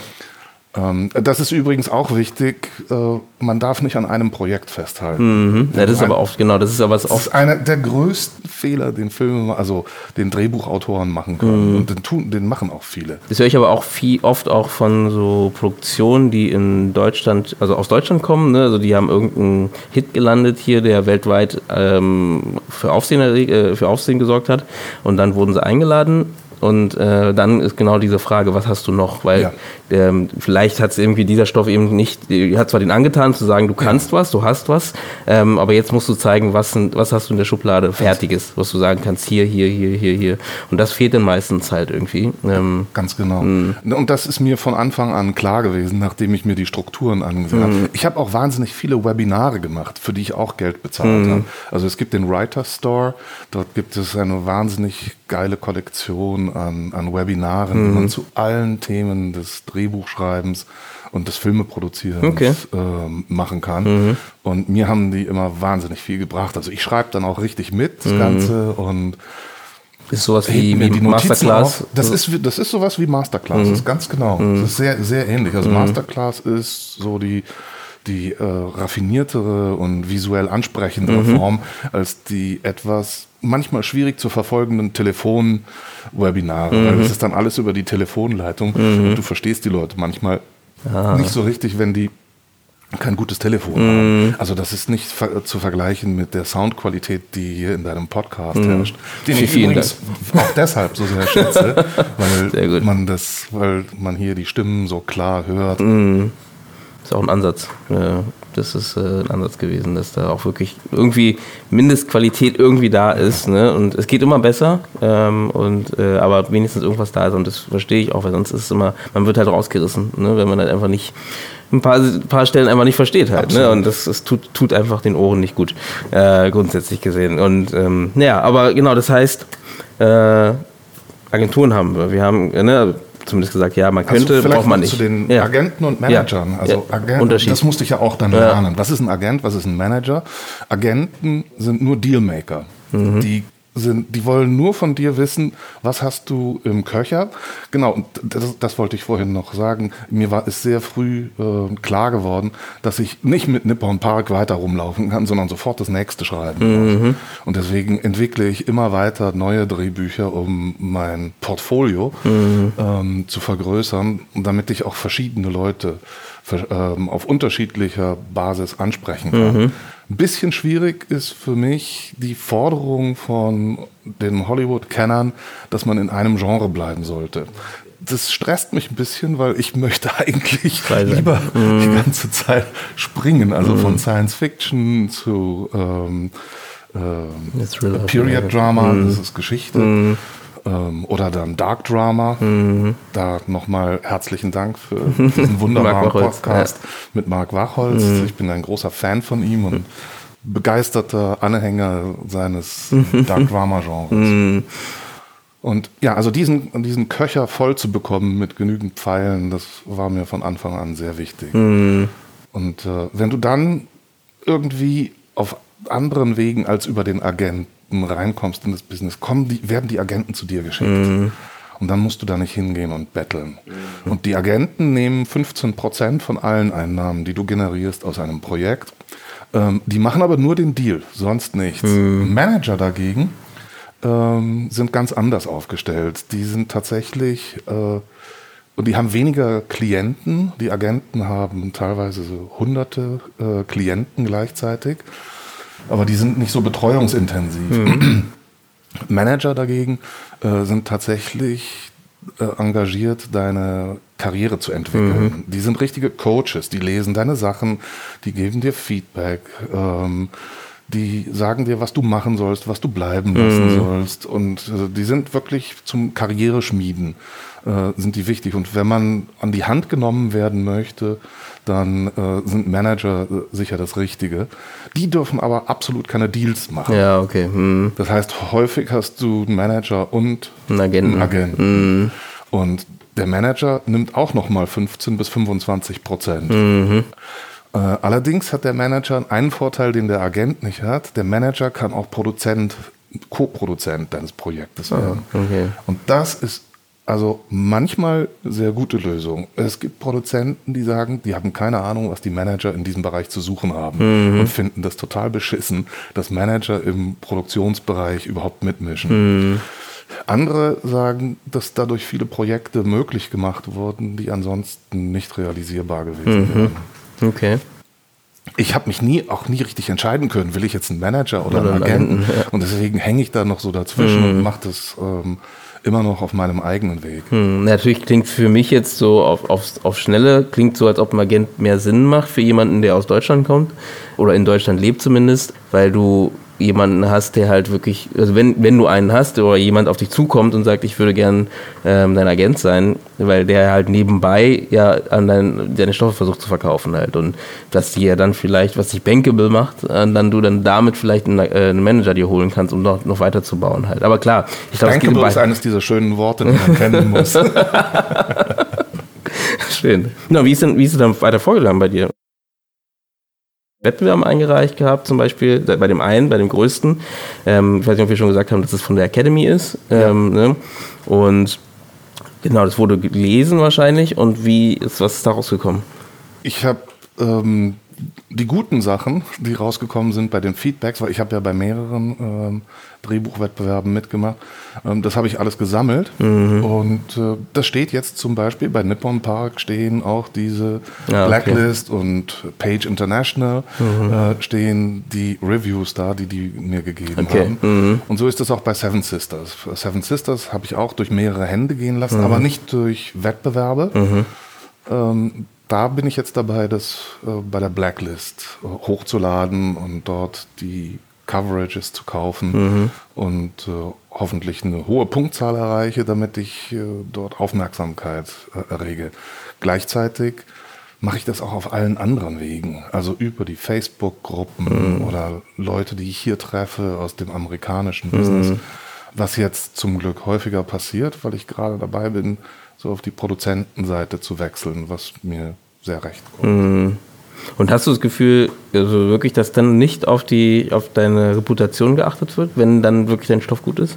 Speaker 2: Ähm, das ist übrigens auch wichtig. Äh, man darf nicht an einem Projekt festhalten.
Speaker 1: Mhm. Ja, das ist aber oft genau. Das ist aber das
Speaker 2: ist einer der größten Fehler, den Film, also den Drehbuchautoren machen können. Mhm. Und den, tun, den machen auch viele.
Speaker 1: Das höre ich aber auch viel, oft auch von so Produktionen, die in Deutschland, also aus Deutschland kommen. Ne? Also die haben irgendeinen Hit gelandet hier, der weltweit ähm, für, Aufsehen, äh, für Aufsehen gesorgt hat. Und dann wurden sie eingeladen und äh, dann ist genau diese Frage, was hast du noch? Weil ja. der, vielleicht hat es irgendwie dieser Stoff eben nicht, hat zwar den angetan zu sagen, du kannst ja. was, du hast was, ähm, aber jetzt musst du zeigen, was, was hast du in der Schublade Fertiges, was du sagen kannst, hier, hier, hier, hier, hier. Und das fehlt dann meistens halt irgendwie.
Speaker 2: Ähm, Ganz genau. Mh. Und das ist mir von Anfang an klar gewesen, nachdem ich mir die Strukturen angesehen mhm. habe. Ich habe auch wahnsinnig viele Webinare gemacht, für die ich auch Geld bezahlt mhm. habe. Also es gibt den Writer Store, dort gibt es eine wahnsinnig geile Kollektion an, an Webinaren, mhm. die man zu allen Themen des Drehbuchschreibens und des Filmeproduzierens okay. äh, machen kann. Mhm. Und mir haben die immer wahnsinnig viel gebracht. Also ich schreibe dann auch richtig mit, das mhm. Ganze und
Speaker 1: ist sowas wie, wie die Masterclass?
Speaker 2: Auf. Das, ist, das ist sowas wie Masterclass, mhm. ganz genau. Mhm. Das ist sehr, sehr ähnlich. Also mhm. Masterclass ist so die, die äh, raffiniertere und visuell ansprechendere mhm. Form als die etwas manchmal schwierig zu verfolgenden Telefonwebinare, mhm. weil das ist dann alles über die Telefonleitung mhm. und du verstehst die Leute manchmal ah. nicht so richtig, wenn die kein gutes Telefon haben. Also das ist nicht ver zu vergleichen mit der Soundqualität, die hier in deinem Podcast mm. herrscht. Den ich übrigens Dank. auch deshalb so sehr schätze, (laughs) weil man das, weil man hier die Stimmen so klar hört.
Speaker 1: Ist auch ein Ansatz. Das ist ein Ansatz gewesen, dass da auch wirklich irgendwie Mindestqualität irgendwie da ist. Ne? Und es geht immer besser, ähm, und, aber wenigstens irgendwas da ist. Und das verstehe ich auch, weil sonst ist es immer, man wird halt rausgerissen, ne? wenn man halt einfach nicht ein paar, paar Stellen einfach nicht versteht halt. Ne? Und das, das tut, tut einfach den Ohren nicht gut, äh, grundsätzlich gesehen. Und ähm, ja, aber genau, das heißt, äh, Agenturen haben wir. Wir haben, ne, zumindest gesagt, ja, man könnte,
Speaker 2: also
Speaker 1: braucht man nicht.
Speaker 2: zu den
Speaker 1: ja.
Speaker 2: Agenten und Managern. Also
Speaker 1: ja.
Speaker 2: Agent,
Speaker 1: Unterschied.
Speaker 2: das musste ich ja auch dann lernen. Was ist ein Agent, was ist ein Manager? Agenten sind nur Dealmaker.
Speaker 1: Mhm.
Speaker 2: Die sind, die wollen nur von dir wissen, was hast du im Köcher. Genau, und das, das wollte ich vorhin noch sagen. Mir war es sehr früh äh, klar geworden, dass ich nicht mit Nippon Park weiter rumlaufen kann, sondern sofort das nächste schreiben muss. Und deswegen entwickle ich immer weiter neue Drehbücher, um mein Portfolio ähm, zu vergrößern, damit ich auch verschiedene Leute ähm, auf unterschiedlicher Basis ansprechen kann. Ein bisschen schwierig ist für mich die Forderung von den Hollywood-Kennern, dass man in einem Genre bleiben sollte. Das stresst mich ein bisschen, weil ich möchte (laughs) eigentlich
Speaker 1: Frei
Speaker 2: lieber die ganze Zeit springen, also von Science Fiction zu ähm, ähm. Period Drama, das ist Geschichte. Ähm, oder dann Dark Drama. Da nochmal herzlichen Dank für (laughs) diesen wunderbaren Podcast mit Marc Wachholz. Ich bin ein großer Fan von ihm und begeisterter Anhänger seines Dark Drama Genres. (laughs) Und ja, also diesen, diesen Köcher voll zu bekommen mit genügend Pfeilen, das war mir von Anfang an sehr wichtig. Und äh, wenn du dann irgendwie auf anderen Wegen als über den Agenten reinkommst in das Business, kommen die, werden die Agenten zu dir geschickt. Und dann musst du da nicht hingehen und betteln. Und die Agenten nehmen 15 Prozent von allen Einnahmen, die du generierst aus einem Projekt. Ähm, die machen aber nur den Deal, sonst nichts. Manager dagegen ähm, sind ganz anders aufgestellt. Die sind tatsächlich, äh, und die haben weniger Klienten. Die Agenten haben teilweise so hunderte äh, Klienten gleichzeitig. Aber die sind nicht so betreuungsintensiv. (clears throat) Manager dagegen äh, sind tatsächlich äh, engagiert, deine Karriere zu entwickeln. Die sind richtige Coaches, die lesen deine Sachen, die geben dir Feedback, ähm, die sagen dir, was du machen sollst, was du bleiben lassen sollst. Und äh, die sind wirklich zum Karriereschmieden, äh, sind die wichtig. Und wenn man an die Hand genommen werden möchte, dann äh, sind Manager äh, sicher das Richtige. Die dürfen aber absolut keine Deals machen.
Speaker 1: Ja, okay. Hm.
Speaker 2: Das heißt, häufig hast du einen Manager und
Speaker 1: Einen Agenten.
Speaker 2: einen Agenten. Und der Manager nimmt auch nochmal 15 bis 25 Prozent. Äh, allerdings hat der Manager einen Vorteil, den der Agent nicht hat. Der Manager kann auch Produzent, Co-Produzent deines Projektes werden.
Speaker 1: okay.
Speaker 2: Und das ist also manchmal sehr gute Lösung. Es gibt Produzenten, die sagen, die haben keine Ahnung, was die Manager in diesem Bereich zu suchen haben und finden das total beschissen, dass Manager im Produktionsbereich überhaupt mitmischen. Andere sagen, dass dadurch viele Projekte möglich gemacht wurden, die ansonsten nicht realisierbar gewesen wären.
Speaker 1: Okay.
Speaker 2: Ich habe mich nie, auch nie richtig entscheiden können, will ich jetzt einen Manager oder,
Speaker 1: Oder
Speaker 2: einen Agenten?
Speaker 1: Ja.
Speaker 2: Und deswegen hänge ich da noch so dazwischen und mache das ähm, immer noch auf meinem eigenen Weg.
Speaker 1: Hm, natürlich klingt für mich jetzt so auf, auf, auf Schnelle, klingt so, als ob ein Agent mehr Sinn macht für jemanden, der aus Deutschland kommt oder in Deutschland lebt zumindest, weil du jemanden hast, der halt wirklich, also wenn, wenn du einen hast oder jemand auf dich zukommt und sagt, ich würde gern ähm, dein Agent sein, weil der halt nebenbei ja an dein, deine Stoffe versucht zu verkaufen halt und dass die ja dann vielleicht, was sich bankable macht, äh, dann du dann damit vielleicht einen, äh, einen Manager dir holen kannst, um noch, noch weiterzubauen halt. Aber klar, ich glaube,
Speaker 2: Bankable ist eines dieser schönen Worte, die man kennen muss. (laughs)
Speaker 1: Schön. Na, wie ist denn, wie ist es dann weiter vorgegangen bei dir? Wettbewerben eingereicht gehabt, zum Beispiel bei dem einen, bei dem größten. Ähm, ich weiß nicht, ob wir schon gesagt haben, dass es von der Academy ist. Ähm, ne? Und genau, das wurde gelesen wahrscheinlich. Und wie ist was ist daraus gekommen?
Speaker 2: Ich habe ähm, die guten Sachen, die rausgekommen sind bei den Feedbacks, weil ich habe ja bei mehreren ähm, Drehbuchwettbewerben mitgemacht, ähm, das habe ich alles gesammelt. Und äh, das steht jetzt zum Beispiel bei Nippon Park stehen auch diese
Speaker 1: Ja, okay.
Speaker 2: Blacklist und Page International äh, stehen die Reviews da, die die mir gegeben
Speaker 1: Okay,
Speaker 2: haben. Und so ist es auch bei Seven Sisters. Seven Sisters habe ich auch durch mehrere Hände gehen lassen, aber nicht durch Wettbewerbe. Ähm, da bin ich jetzt dabei, das äh, bei der Blacklist äh, hochzuladen und dort die Coverages zu kaufen mhm. und äh, hoffentlich eine hohe Punktzahl erreiche, damit ich äh, dort Aufmerksamkeit äh, errege. Gleichzeitig mache ich das auch auf allen anderen Wegen, also über die Facebook-Gruppen mhm. oder Leute, die ich hier treffe aus dem amerikanischen mhm. Business, was jetzt zum Glück häufiger passiert, weil ich gerade dabei bin, so auf die Produzentenseite zu wechseln, was mir sehr recht kommt.
Speaker 1: Mhm. Und hast du das Gefühl, also wirklich, dass dann nicht auf die, auf deine Reputation geachtet wird, wenn dann wirklich dein Stoff gut ist?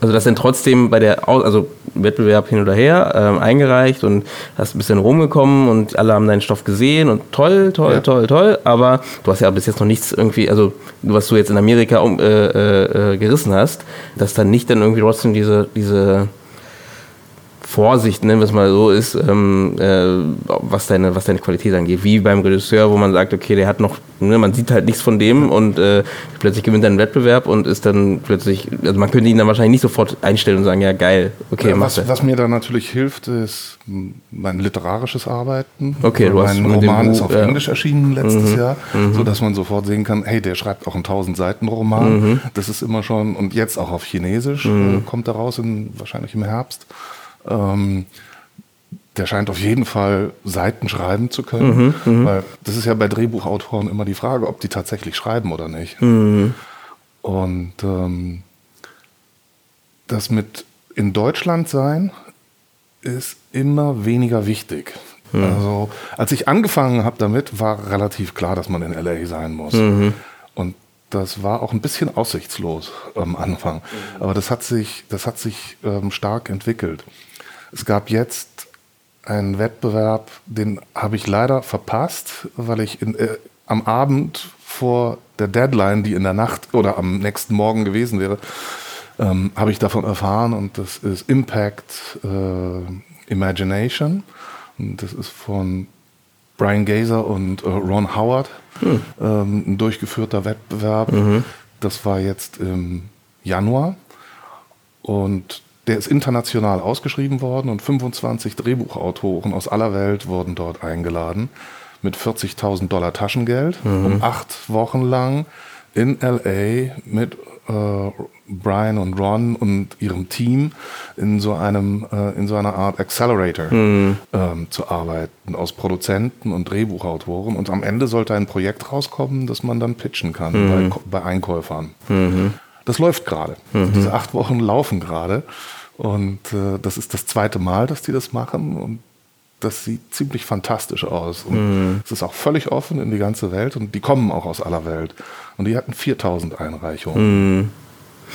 Speaker 1: Also dass dann trotzdem bei der also Wettbewerb hin oder her ähm, eingereicht und hast ein bisschen rumgekommen und alle haben deinen Stoff gesehen und toll, toll, ja. toll, toll. Aber du hast ja bis jetzt noch nichts irgendwie, also was du jetzt in Amerika um, äh, äh, äh gerissen hast, dass dann nicht dann irgendwie trotzdem diese, diese Vorsicht, nennen wir es mal so, ist, ähm, äh, was, deine, was deine Qualität angeht. Wie beim Regisseur, wo man sagt, okay, der hat noch, ne, man sieht halt nichts von dem und äh, plötzlich gewinnt er einen Wettbewerb und ist dann plötzlich, also man könnte ihn dann wahrscheinlich nicht sofort einstellen und sagen, ja geil, okay,
Speaker 2: ja, was, was mir da natürlich hilft, ist mein literarisches Arbeiten.
Speaker 1: Okay,
Speaker 2: du hast mein Roman ist auf ja. Englisch erschienen letztes mhm. Jahr, mhm. so dass man sofort sehen kann, hey, der schreibt auch einen 1000 Seiten Roman. Mhm. Das ist immer schon und jetzt auch auf Chinesisch mhm. äh, kommt er raus in, wahrscheinlich im Herbst. Ähm, der scheint auf jeden Fall Seiten schreiben zu können, mhm, mhm, weil das ist ja bei Drehbuchautoren immer die Frage, ob die tatsächlich schreiben oder nicht. Mhm. Und ähm, das mit in Deutschland sein ist immer weniger wichtig. Mhm. Also als ich angefangen habe damit, war relativ klar, dass man in LA sein muss. Mhm. Und das war auch ein bisschen aussichtslos am Anfang. Mhm. Aber das hat sich, das hat sich ähm, stark entwickelt. Es gab jetzt einen Wettbewerb, den habe ich leider verpasst, weil ich in, äh, am Abend vor der Deadline, die in der Nacht oder am nächsten Morgen gewesen wäre, ähm, habe ich davon erfahren und das ist Impact äh, Imagination. Und das ist von Brian Gazer und äh, Ron Howard hm. ähm, ein durchgeführter Wettbewerb. Mhm. Das war jetzt im Januar. Und der ist international ausgeschrieben worden und 25 Drehbuchautoren aus aller Welt wurden dort eingeladen mit 40.000 Dollar Taschengeld, mhm. um acht Wochen lang in LA mit äh, Brian und Ron und ihrem Team in so einem äh, in so einer Art Accelerator mhm. ähm, zu arbeiten aus Produzenten und Drehbuchautoren und am Ende sollte ein Projekt rauskommen, das man dann pitchen kann mhm. bei, bei, Einkäufern. Mhm. Das läuft gerade. Mhm. Diese acht Wochen laufen gerade. Und äh, das ist das zweite Mal, dass die das machen. Und das sieht ziemlich fantastisch aus. Und mhm. es ist auch völlig offen in die ganze Welt. Und die kommen auch aus aller Welt. Und die hatten 4000 Einreichungen.
Speaker 1: Mhm.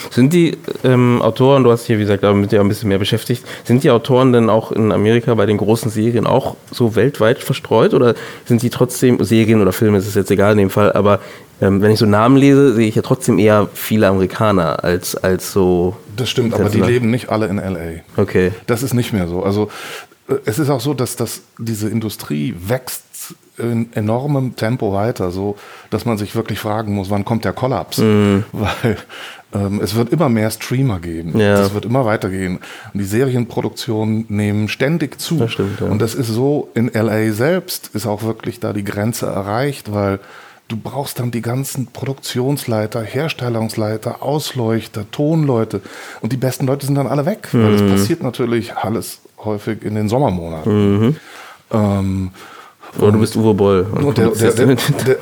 Speaker 1: Sind die ähm, Autoren, du hast hier, wie gesagt, mit dir ein bisschen mehr beschäftigt, sind die Autoren denn auch in Amerika bei den großen Serien auch so weltweit verstreut oder sind die trotzdem, Serien oder Filme, ist es jetzt egal in dem Fall, aber ähm, wenn ich so Namen lese, sehe ich ja trotzdem eher viele Amerikaner als, als so.
Speaker 2: Das stimmt, aber die leben nicht alle in LA.
Speaker 1: Okay.
Speaker 2: Das ist nicht mehr so. Also äh, es ist auch so, dass das, diese Industrie wächst in enormem Tempo weiter, so dass man sich wirklich fragen muss, wann kommt der Kollaps? Mm. (laughs) Weil ähm, es wird immer mehr Streamer geben. Ja. Das wird immer weitergehen. Und die Serienproduktionen nehmen ständig zu.
Speaker 1: Das stimmt, ja.
Speaker 2: Und das ist so, in LA selbst ist auch wirklich da die Grenze erreicht, weil du brauchst dann die ganzen Produktionsleiter, Herstellungsleiter, Ausleuchter, Tonleute. Und die besten Leute sind dann alle weg, mhm. weil das passiert natürlich alles häufig in den Sommermonaten. Mhm. Ähm,
Speaker 1: oder du bist Uwe Boll.
Speaker 2: Und der, der, der,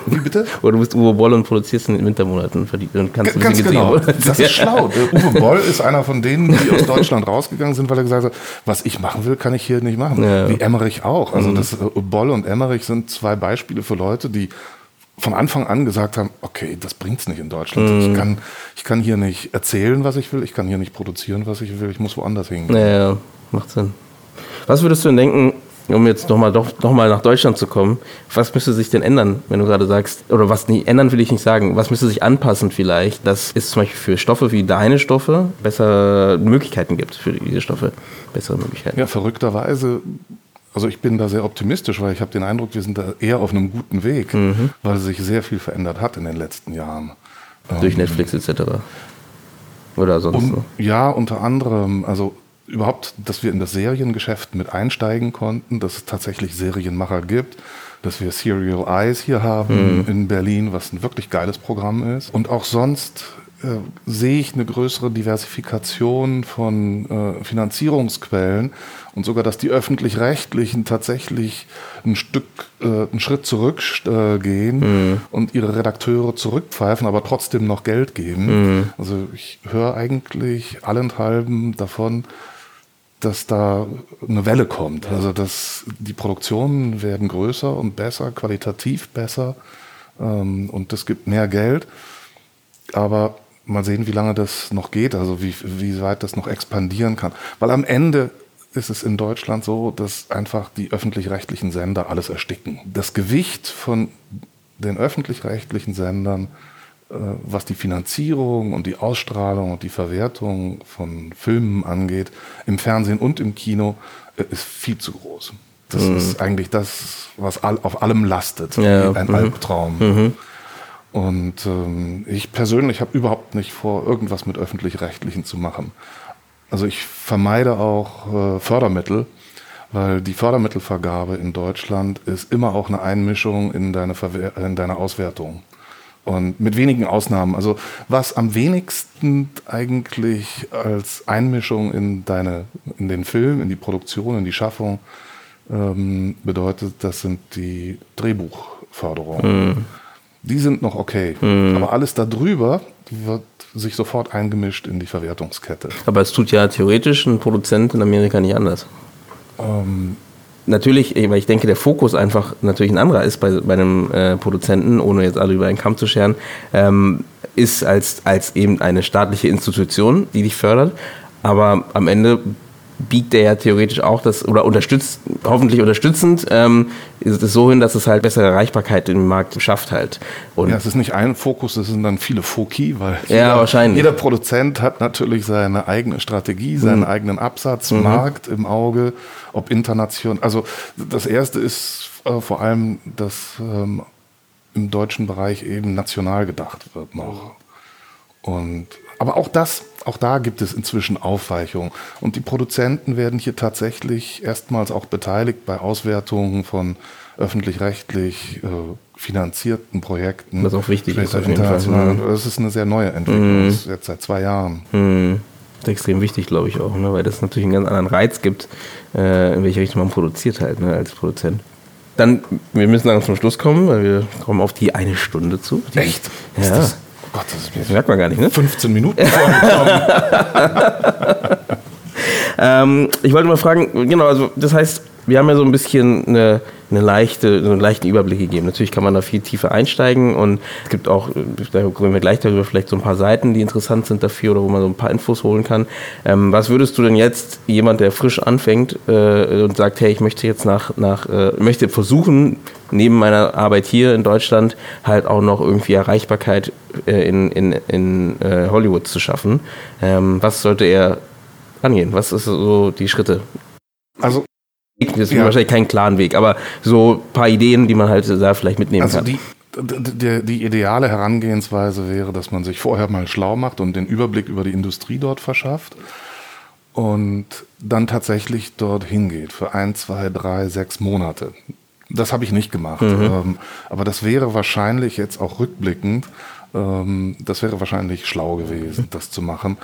Speaker 2: wie bitte? (laughs)
Speaker 1: Oder du bist Uwe Boll und produzierst in den Wintermonaten. Dann kannst
Speaker 2: Ganz genau. Das ist (laughs) schlau. Der Uwe Boll ist einer von denen, die aus Deutschland rausgegangen sind, weil er gesagt hat, was ich machen will, kann ich hier nicht machen. Ja. Wie Emmerich auch. Also mhm. das, äh, Boll und Emmerich sind zwei Beispiele für Leute, die von Anfang an gesagt haben, okay, das bringt's nicht in Deutschland. Mhm. Ich, kann, ich kann hier nicht erzählen, was ich will, ich kann hier nicht produzieren, was ich will, ich muss woanders hingehen.
Speaker 1: Ja, ja, macht Sinn. Was würdest du denn denken, um jetzt nochmal noch mal nach Deutschland zu kommen, was müsste sich denn ändern, wenn du gerade sagst, oder was nicht ändern will ich nicht sagen, was müsste sich anpassen vielleicht, dass es zum Beispiel für Stoffe wie deine Stoffe bessere Möglichkeiten gibt für diese Stoffe, bessere Möglichkeiten?
Speaker 2: Ja, verrückterweise also ich bin da sehr optimistisch, weil ich habe den Eindruck, wir sind da eher auf einem guten Weg, mhm. weil sich sehr viel verändert hat in den letzten Jahren.
Speaker 1: Durch ähm, Netflix etc. Oder sonst
Speaker 2: um, Ja, unter anderem. Also überhaupt, dass wir in das Seriengeschäft mit einsteigen konnten, dass es tatsächlich Serienmacher gibt, dass wir Serial Eyes hier haben mhm. in Berlin, was ein wirklich geiles Programm ist. Und auch sonst äh, sehe ich eine größere Diversifikation von äh, Finanzierungsquellen und sogar, dass die öffentlich-rechtlichen tatsächlich ein Stück, äh, einen Schritt zurückgehen mhm. und ihre Redakteure zurückpfeifen, aber trotzdem noch Geld geben. Mhm. Also ich höre eigentlich allenthalben davon, dass da eine Welle kommt. Also dass die Produktionen werden größer und besser, qualitativ besser ähm, und es gibt mehr Geld. Aber mal sehen, wie lange das noch geht, also wie, wie weit das noch expandieren kann. Weil am Ende ist es in Deutschland so, dass einfach die öffentlich-rechtlichen Sender alles ersticken. Das Gewicht von den öffentlich-rechtlichen Sendern, was die Finanzierung und die Ausstrahlung und die Verwertung von Filmen angeht, im Fernsehen und im Kino, äh, ist viel zu groß. Das mhm. ist eigentlich das, was auf allem lastet. Ja, ein mhm. Albtraum. Mhm. Und ähm, ich persönlich habe überhaupt nicht vor, irgendwas mit öffentlich-rechtlichen zu machen. Also ich vermeide auch äh, Fördermittel, weil die Fördermittelvergabe in Deutschland ist immer auch eine Einmischung in deine, Verwer in deine Auswertung. Und mit wenigen Ausnahmen. Also was am wenigsten eigentlich als Einmischung in deine, in den Film, in die Produktion, in die Schaffung ähm, bedeutet, das sind die Drehbuchförderungen. Mhm die sind noch okay. Mhm. Aber alles darüber wird sich sofort eingemischt in die Verwertungskette.
Speaker 1: Aber es tut ja theoretisch ein Produzent in Amerika nicht anders. Ähm, natürlich, weil ich denke, der Fokus einfach natürlich ein anderer ist bei, bei einem äh, Produzenten, ohne jetzt alle über einen Kamm zu scheren, ähm, ist als, als eben eine staatliche Institution, die dich fördert. Aber am Ende biegt der ja theoretisch auch das, oder unterstützt, hoffentlich unterstützend, ähm, ist es so hin, dass es halt bessere Erreichbarkeit im Markt schafft halt.
Speaker 2: Und ja, es ist nicht ein Fokus, es sind dann viele Foki, weil
Speaker 1: ja, jeder, wahrscheinlich.
Speaker 2: jeder Produzent hat natürlich seine eigene Strategie, seinen mhm. eigenen Absatzmarkt mhm. im Auge, ob international. Also das erste ist äh, vor allem, dass ähm, im deutschen Bereich eben national gedacht wird noch. Und aber auch das, auch da gibt es inzwischen Aufweichungen. Und die Produzenten werden hier tatsächlich erstmals auch beteiligt bei Auswertungen von öffentlich-rechtlich äh, finanzierten Projekten.
Speaker 1: Was auch wichtig
Speaker 2: ist. Auf jeden Fall. Mhm. Das ist eine sehr neue Entwicklung, mhm. jetzt seit zwei Jahren.
Speaker 1: Mhm. Ist extrem wichtig, glaube ich auch, ne? weil das natürlich einen ganz anderen Reiz gibt, äh, in welche Richtung man produziert halt ne? als Produzent. Dann, wir müssen dann zum Schluss kommen, weil wir kommen auf die eine Stunde zu. Die,
Speaker 2: Echt?
Speaker 1: Ja.
Speaker 2: Gott, das, ist
Speaker 1: das merkt man gar nicht, ne?
Speaker 2: 15 Minuten (laughs) vorgekommen.
Speaker 1: ähm, ich wollte mal fragen, genau, also das heißt, wir haben ja so ein bisschen eine, eine leichte, einen leichten Überblick gegeben. Natürlich kann man da viel tiefer einsteigen und es gibt auch, da kommen wir gleich darüber, vielleicht so ein paar Seiten, die interessant sind dafür oder wo man so ein paar Infos holen kann. Ähm, was würdest du denn jetzt, jemand, der frisch anfängt äh, und sagt, hey, ich möchte jetzt nach, nach äh, möchte versuchen, neben meiner Arbeit hier in Deutschland halt auch noch irgendwie Erreichbarkeit äh, in, in, in äh, Hollywood zu schaffen. Ähm, was sollte er angehen? Was ist so die Schritte?
Speaker 2: Also
Speaker 1: das ist ja. wahrscheinlich kein klaren Weg, aber so ein paar Ideen, die man halt da vielleicht mitnehmen also kann.
Speaker 2: Die die, die, ideale Herangehensweise wäre, dass man sich vorher mal schlau macht und den Überblick über die Industrie dort verschafft und dann tatsächlich dorthin geht für ein, zwei, drei, sechs Monate. Das habe ich nicht gemacht, mhm. ähm, aber das wäre wahrscheinlich jetzt auch rückblickend, ähm, das wäre wahrscheinlich schlau gewesen, das zu machen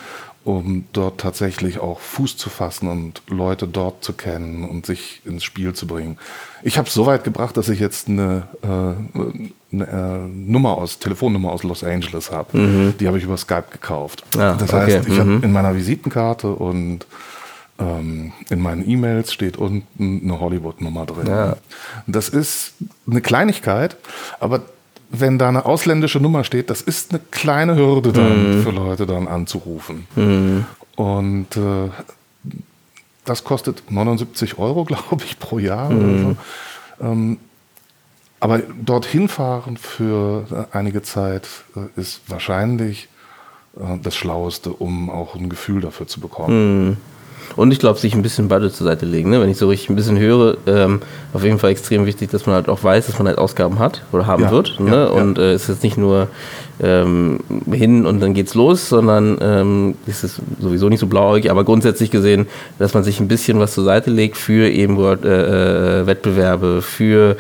Speaker 2: um dort tatsächlich auch Fuß zu fassen und Leute dort zu kennen und sich ins Spiel zu bringen. Ich habe es so weit gebracht, dass ich jetzt eine, äh, eine äh, Nummer aus, Telefonnummer aus Los Angeles habe. Mhm. Die habe ich über Skype gekauft. Ah, das heißt, okay. ich mhm. habe in meiner Visitenkarte und ähm, in meinen E-Mails steht unten eine Hollywood-Nummer drin. Ja. Das ist eine Kleinigkeit, aber wenn da eine ausländische Nummer steht, das ist eine kleine Hürde dann mhm. für Leute dann anzurufen. Mhm. Und äh, das kostet 79 Euro, (laughs) glaube ich, pro Jahr. Mhm. So. Ähm, aber dorthin fahren für einige Zeit äh, ist wahrscheinlich äh, das Schlaueste, um auch ein Gefühl dafür zu bekommen.
Speaker 1: Und ich glaube, sich ein bisschen Budget zur Seite legen. Ne? Wenn ich so richtig ein bisschen höre, ähm, auf jeden Fall extrem wichtig, dass man halt auch weiß, dass man halt Ausgaben hat oder haben
Speaker 2: Ja,
Speaker 1: wird. Ne?
Speaker 2: ja.
Speaker 1: Und äh, es ist jetzt nicht nur ähm, hin und dann geht's los, sondern ähm, es ist sowieso nicht so blauäugig, aber grundsätzlich gesehen, dass man sich ein bisschen was zur Seite legt für eben äh, äh, Wettbewerbe, für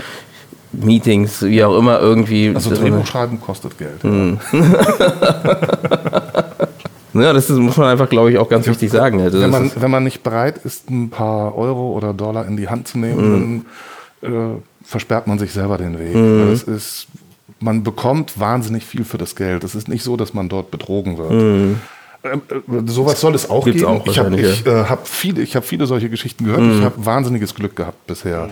Speaker 1: Meetings, wie auch immer irgendwie.
Speaker 2: Also Drehbuch schreiben kostet Geld. (laughs) (laughs)
Speaker 1: Ja, das ist, muss man einfach, glaube ich, auch ganz wichtig sagen. Also
Speaker 2: Wenn
Speaker 1: das
Speaker 2: man, wenn man nicht bereit ist, ein paar Euro oder Dollar in die Hand zu nehmen, dann äh, versperrt man sich selber den Weg. Weil es ist, man bekommt wahnsinnig viel für das Geld. Es ist nicht so, dass man dort betrogen wird. Ähm, äh, sowas soll es auch
Speaker 1: Gibt's
Speaker 2: geben.
Speaker 1: auch
Speaker 2: ich habe äh, hab viele, ich hab viele solche Geschichten gehört. Ich habe wahnsinniges Glück gehabt bisher.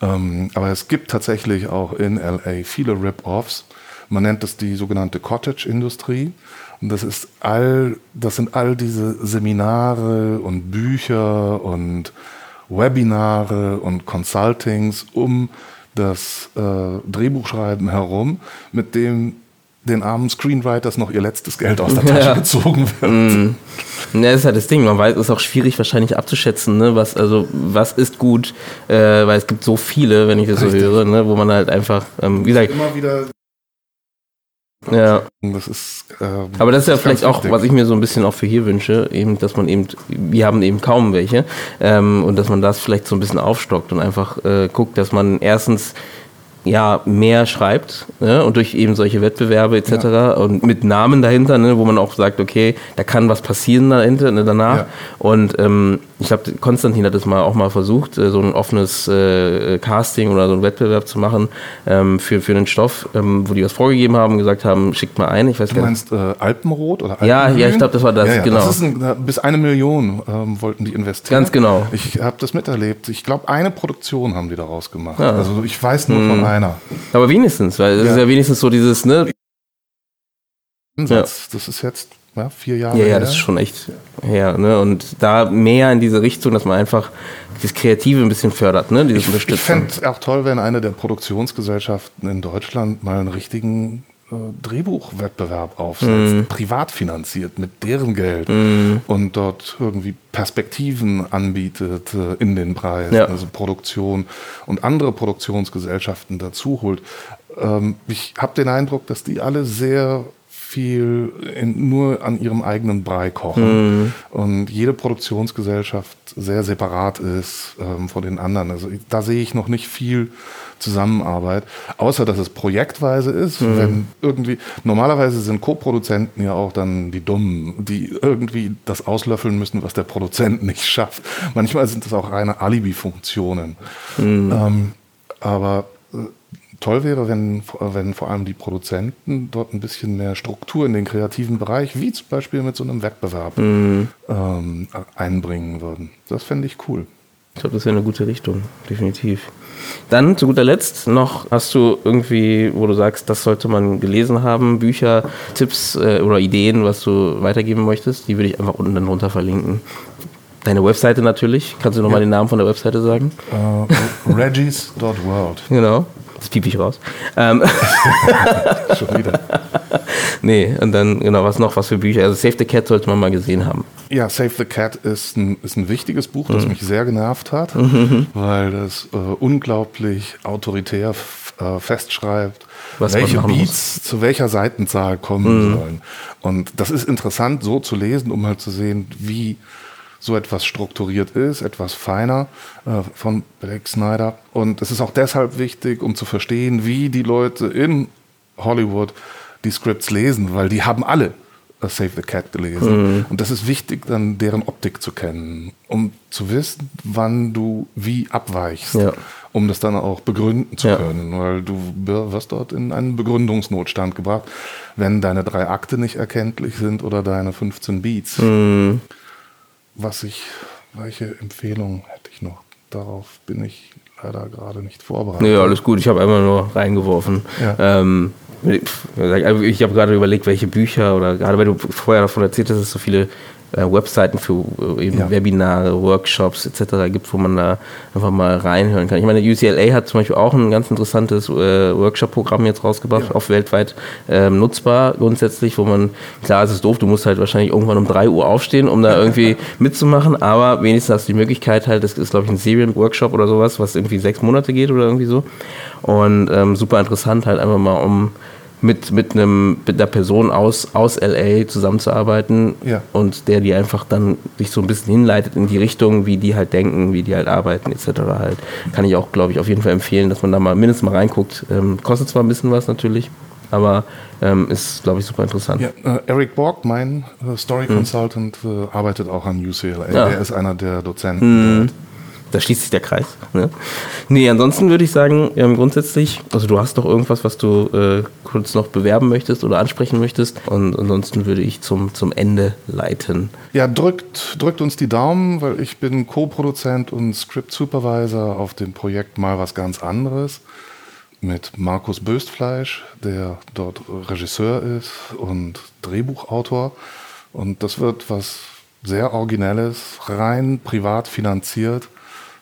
Speaker 2: Ähm, aber es gibt tatsächlich auch in LA viele Rip-Offs. Man nennt das die sogenannte Cottage-Industrie. Und das ist all, das sind all diese Seminare und Bücher und Webinare und Consultings um das äh, Drehbuchschreiben herum, mit dem den armen Screenwriters noch ihr letztes Geld aus der (laughs) Tasche
Speaker 1: Ja.
Speaker 2: gezogen wird.
Speaker 1: ja, das ist halt das Ding. Man weiß, es ist auch schwierig wahrscheinlich abzuschätzen, ne? was, also, was ist gut, äh, weil es gibt so viele, wenn ich das so
Speaker 2: Richtig.
Speaker 1: höre, ne? wo man halt einfach, ähm, wie gesagt,
Speaker 2: Immer wieder,
Speaker 1: ja.
Speaker 2: das ist. ähm,
Speaker 1: Aber das ist ja vielleicht auch,
Speaker 2: wichtig.
Speaker 1: was ich mir so ein bisschen auch für hier wünsche, eben, dass man eben, wir haben eben kaum welche, ähm, und dass man das vielleicht so ein bisschen aufstockt und einfach äh, guckt, dass man erstens ja mehr schreibt ne? und durch eben solche Wettbewerbe etc. und mit Namen dahinter, ne? wo man auch sagt, okay, da kann was passieren dahinter, ne, danach.
Speaker 2: Ja.
Speaker 1: Und ähm, ich glaube, Konstantin hat das mal auch mal versucht, äh, so ein offenes äh, Casting oder so einen Wettbewerb zu machen ähm, für, für einen Stoff, ähm, wo die was vorgegeben haben, gesagt haben, schickt mal ein. Ich weiß
Speaker 2: Du meinst äh, Alpenrot oder
Speaker 1: Ja,
Speaker 2: Alpengrün?
Speaker 1: ja, ich glaub, das war das,
Speaker 2: ja, ja,
Speaker 1: genau.
Speaker 2: Das ist ein, bis eine Million ähm, wollten die investieren.
Speaker 1: Ganz genau.
Speaker 2: Ich habe das miterlebt. Ich glaube, eine Produktion haben die daraus gemacht.
Speaker 1: Ah.
Speaker 2: Also ich weiß nur
Speaker 1: Hm.
Speaker 2: von einer.
Speaker 1: Aber wenigstens, weil es
Speaker 2: Ja.
Speaker 1: ist ja wenigstens so dieses, ne?
Speaker 2: Ansatz. Das ist jetzt ja, vier Jahre
Speaker 1: Ja, ja, das ist schon echt her, ne? Und da mehr in diese Richtung, dass man einfach das Kreative ein bisschen fördert, ne? Dieses
Speaker 2: Ich, ich fände auch toll, wenn eine der Produktionsgesellschaften in Deutschland mal einen richtigen Drehbuchwettbewerb aufsetzt,
Speaker 1: Mhm.
Speaker 2: privat finanziert mit deren Geld und dort irgendwie Perspektiven anbietet äh, in den Preis,
Speaker 1: Ja.
Speaker 2: also Produktion und andere Produktionsgesellschaften dazu holt. Ähm, ich habe den Eindruck, dass die alle sehr viel in, nur an ihrem eigenen Brei kochen und jede Produktionsgesellschaft sehr separat ist ähm, von den anderen. Also da sehe ich noch nicht viel Zusammenarbeit, außer dass es projektweise ist. Wenn irgendwie normalerweise sind Co-Produzenten ja auch dann die Dummen, die irgendwie das auslöffeln müssen, was der Produzent nicht schafft. Manchmal sind das auch reine Alibi-Funktionen. Ähm, aber toll wäre, wenn, wenn vor allem die Produzenten dort ein bisschen mehr Struktur in den kreativen Bereich, wie zum Beispiel mit so einem Wettbewerb, ähm, einbringen würden. Das fände ich cool.
Speaker 1: Ich glaube, das wäre eine gute Richtung, definitiv. Dann zu guter Letzt noch, hast du irgendwie, wo du sagst, das sollte man gelesen haben, Bücher, Tipps äh, oder Ideen, was du weitergeben möchtest? Die würde ich einfach unten dann drunter verlinken. Deine Webseite natürlich. Kannst du nochmal den Namen von der Webseite sagen?
Speaker 2: Äh, Reggies.world.
Speaker 1: Genau. Das piep ich raus. Ähm, (laughs)
Speaker 2: Schon wieder.
Speaker 1: nee, und dann, genau, was noch, was für Bücher? Also Save the Cat sollte man mal gesehen haben.
Speaker 2: Ja, Save the Cat ist ein, ist ein wichtiges Buch, das mich sehr genervt hat, weil das äh, unglaublich autoritär äh, festschreibt,
Speaker 1: Was
Speaker 2: welche
Speaker 1: machen muss.
Speaker 2: Beats zu welcher Seitenzahl kommen sollen. Und das ist interessant so zu lesen, um halt zu sehen, wie so etwas strukturiert ist, etwas feiner äh, von Blake Snyder. Und es ist auch deshalb wichtig, um zu verstehen, wie die Leute in Hollywood die Scripts lesen, weil die haben alle äh, Save the Cat gelesen. Und das ist wichtig, dann deren Optik zu kennen, um zu wissen, wann du wie abweichst,
Speaker 1: Ja.
Speaker 2: um das dann auch begründen zu
Speaker 1: Ja.
Speaker 2: können, weil du wirst dort in einen Begründungsnotstand gebracht, wenn deine drei Akte nicht erkenntlich sind oder deine 15 Beats.
Speaker 1: Mhm.
Speaker 2: Was ich, welche Empfehlung hätte ich noch? Darauf bin ich leider gerade nicht vorbereitet.
Speaker 1: Nee, alles gut. Ich habe einmal nur reingeworfen.
Speaker 2: Ja.
Speaker 1: Ähm, ich habe gerade überlegt, welche Bücher oder gerade weil du vorher davon erzählt hast, dass es so viele äh, Webseiten für äh, eben
Speaker 2: Ja.
Speaker 1: Webinare, Workshops etc. gibt, wo man da einfach mal reinhören kann. Ich meine, UCLA hat zum Beispiel auch ein ganz interessantes äh, Workshop-Programm jetzt rausgebracht, auch weltweit ähm, nutzbar grundsätzlich, wo man, klar, es ist doof, du musst halt wahrscheinlich irgendwann um 3 Uhr aufstehen, um da irgendwie (laughs) mitzumachen, aber wenigstens hast du die Möglichkeit halt, das ist glaube ich ein Serial-Workshop oder sowas, was irgendwie sechs Monate geht oder irgendwie so. Und ähm, super interessant halt einfach mal um mit, mit, einem, mit einer Person aus, aus LA zusammenzuarbeiten
Speaker 2: Ja.
Speaker 1: und der die einfach dann sich so ein bisschen hinleitet in die Richtung, wie die halt denken, wie die halt arbeiten etc. halt. Kann ich auch, glaube ich, auf jeden Fall empfehlen, dass man da mal mindestens mal reinguckt. Ähm, kostet zwar ein bisschen was natürlich, aber ähm, ist, glaube ich, super interessant.
Speaker 2: Ja, äh, Eric Borg, mein äh, Story Consultant, äh, arbeitet auch an UCLA.
Speaker 1: Ja.
Speaker 2: Er ist einer der Dozenten. dort.
Speaker 1: Da schließt sich der Kreis. Ne? Nee, ansonsten würde ich sagen, ähm, grundsätzlich, also du hast doch irgendwas, was du äh, kurz noch bewerben möchtest oder ansprechen möchtest. Und ansonsten würde ich zum, zum Ende leiten.
Speaker 2: Ja, drückt, drückt uns die Daumen, weil ich bin Co-Produzent und Script Supervisor auf dem Projekt Mal was ganz anderes mit Markus Böstfleisch, der dort Regisseur ist und Drehbuchautor. Und das wird was sehr Originelles, rein privat finanziert,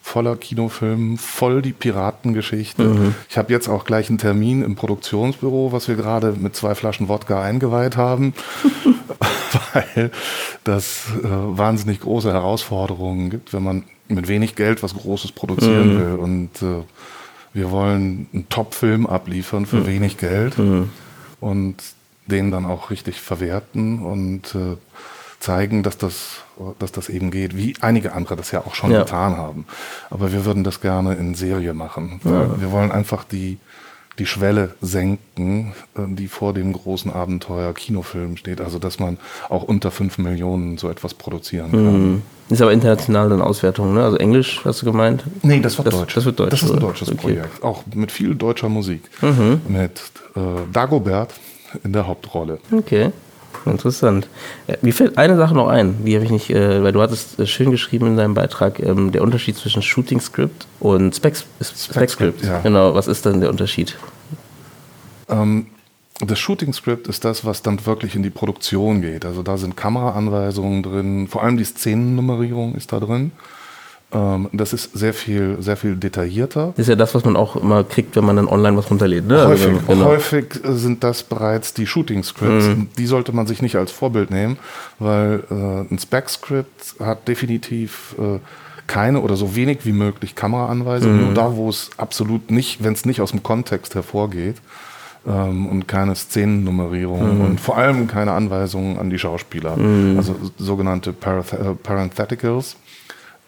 Speaker 2: voller Kinofilm, voll die Piratengeschichte. Ich habe jetzt auch gleich einen Termin im Produktionsbüro, was wir gerade mit zwei Flaschen Wodka eingeweiht haben, (laughs) weil das äh, wahnsinnig große Herausforderungen gibt, wenn man mit wenig Geld was Großes produzieren will. Und äh, wir wollen einen Top-Film abliefern für wenig Geld und den dann auch richtig verwerten. Und äh, zeigen, dass das, dass das eben geht, wie einige andere das ja auch schon
Speaker 1: Ja.
Speaker 2: getan haben. Aber wir würden das gerne in Serie machen. Weil Wir wollen einfach die, die Schwelle senken, äh, die vor dem großen Abenteuer Kinofilm steht. Also dass man auch unter 5 Millionen so etwas produzieren kann.
Speaker 1: Ist aber international dann Auswertung, ne? Also Englisch, hast du gemeint?
Speaker 2: Nee, das wird
Speaker 1: Das-
Speaker 2: deutsch.
Speaker 1: das wird deutsch,
Speaker 2: Das ist ein deutsches
Speaker 1: Okay.
Speaker 2: Projekt. Auch mit viel deutscher Musik.
Speaker 1: Mhm.
Speaker 2: Mit äh, Dagobert in der Hauptrolle.
Speaker 1: Okay. Interessant. Äh, Mir fällt eine Sache noch ein, die habe ich nicht, äh, weil du hattest äh, schön geschrieben in deinem Beitrag, ähm, der Unterschied zwischen Shooting Script und Spec, Spec Script.
Speaker 2: ja.
Speaker 1: Genau, was ist denn der Unterschied?
Speaker 2: Ähm, das Shooting Script ist das, was dann wirklich in die Produktion geht. Also da sind Kameraanweisungen drin, vor allem die Szenennummerierung ist da drin. Ähm, das ist sehr viel, sehr viel detaillierter.
Speaker 1: Das ist ja das, was man auch immer kriegt, wenn man dann online was runterlädt. Ne? Also
Speaker 2: Häufig,
Speaker 1: wenn- genau.
Speaker 2: häufig sind das bereits die Shooting Scripts.
Speaker 1: Mhm.
Speaker 2: Die sollte man sich nicht als Vorbild nehmen, weil äh, ein Spec Script hat definitiv äh, keine oder so wenig wie möglich Kameraanweisungen.
Speaker 1: Mhm.
Speaker 2: Nur da, wo es absolut nicht, wenn es nicht aus dem Kontext hervorgeht. Ähm, und keine Szenennummerierung
Speaker 1: Mhm.
Speaker 2: und vor allem keine Anweisungen an die Schauspieler. Also sogenannte Parath äh, Parentheticals.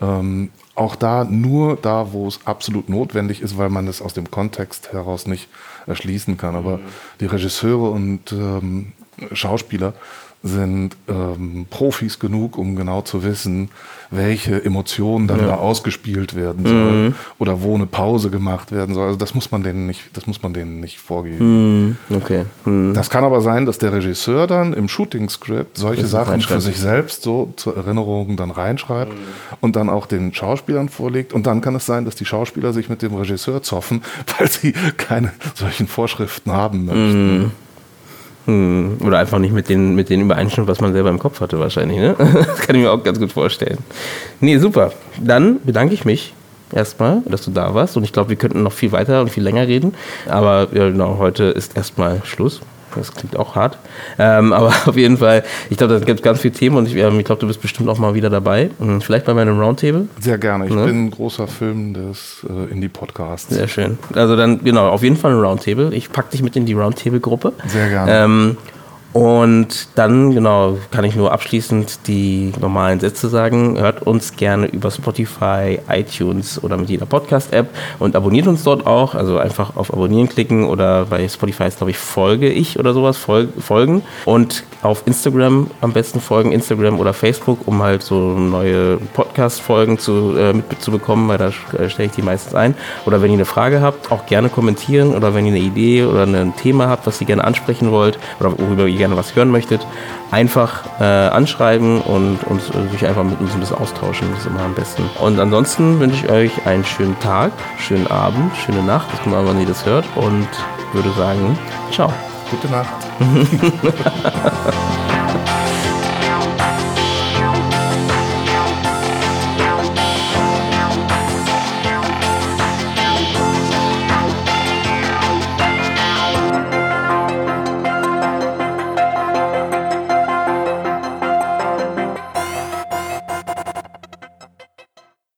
Speaker 2: Ähm, auch da nur da, wo es absolut notwendig ist, weil man es aus dem Kontext heraus nicht erschließen kann. Aber die Regisseure und ähm, Schauspieler sind ähm, Profis genug, um genau zu wissen, welche Emotionen dann da ausgespielt werden soll oder wo eine Pause gemacht werden soll. Also das muss man denen nicht, das muss man denen nicht vorgeben.
Speaker 1: Hm, okay. Hm.
Speaker 2: Das kann aber sein, dass der Regisseur dann im Shooting-Script solche
Speaker 1: Das
Speaker 2: Sachen für sich selbst so zur Erinnerung dann reinschreibt und dann auch den Schauspielern vorlegt. Und dann kann es sein, dass die Schauspieler sich mit dem Regisseur zoffen, (laughs) weil sie keine solchen Vorschriften haben möchten.
Speaker 1: Hm. Oder einfach nicht mit den, mit denen übereinstimmt, was man selber im Kopf hatte, wahrscheinlich. Ne? (laughs) Das kann ich mir auch ganz gut vorstellen. Nee, super. Dann bedanke ich mich erstmal, dass du da warst. Und ich glaube, wir könnten noch viel weiter und viel länger reden. Aber ja, genau, heute ist erstmal Schluss. Das klingt auch hart. Ähm, (laughs) aber auf jeden Fall, ich glaube, da gibt ganz viele Themen und ich, ähm, ich glaube, du bist bestimmt auch mal wieder dabei. Hm, Vielleicht bei meinem Roundtable.
Speaker 2: Sehr gerne. Ich
Speaker 1: Ne?
Speaker 2: bin ein großer Film des äh, Indie-Podcasts.
Speaker 1: Sehr schön. Also dann, genau, auf jeden Fall ein Roundtable. Ich packe dich mit in die Roundtable-Gruppe.
Speaker 2: Sehr gerne.
Speaker 1: Ähm, und dann, genau, kann ich nur abschließend die normalen Sätze sagen. Hört uns gerne über Spotify, iTunes oder mit jeder Podcast-App und abonniert uns dort auch. Also einfach auf Abonnieren klicken oder bei Spotify ist, glaube ich, folge ich oder sowas, fol folgen. Und auf Instagram am besten folgen, Instagram oder Facebook, um halt so neue Podcast-Folgen äh, mitzubekommen, weil da äh, stelle ich die meistens ein. Oder wenn ihr eine Frage habt, auch gerne kommentieren oder wenn ihr eine Idee oder ein Thema habt, was ihr gerne ansprechen wollt oder worüber ihr gerne was hören möchtet, einfach äh, anschreiben und uns äh, sich einfach mit uns ein bisschen austauschen. Das ist immer am besten. Und ansonsten wünsche ich euch einen schönen Tag, schönen Abend, schöne Nacht. Das kommt an, wann ihr das hört. Und würde sagen, ciao.
Speaker 2: Gute Nacht. (laughs)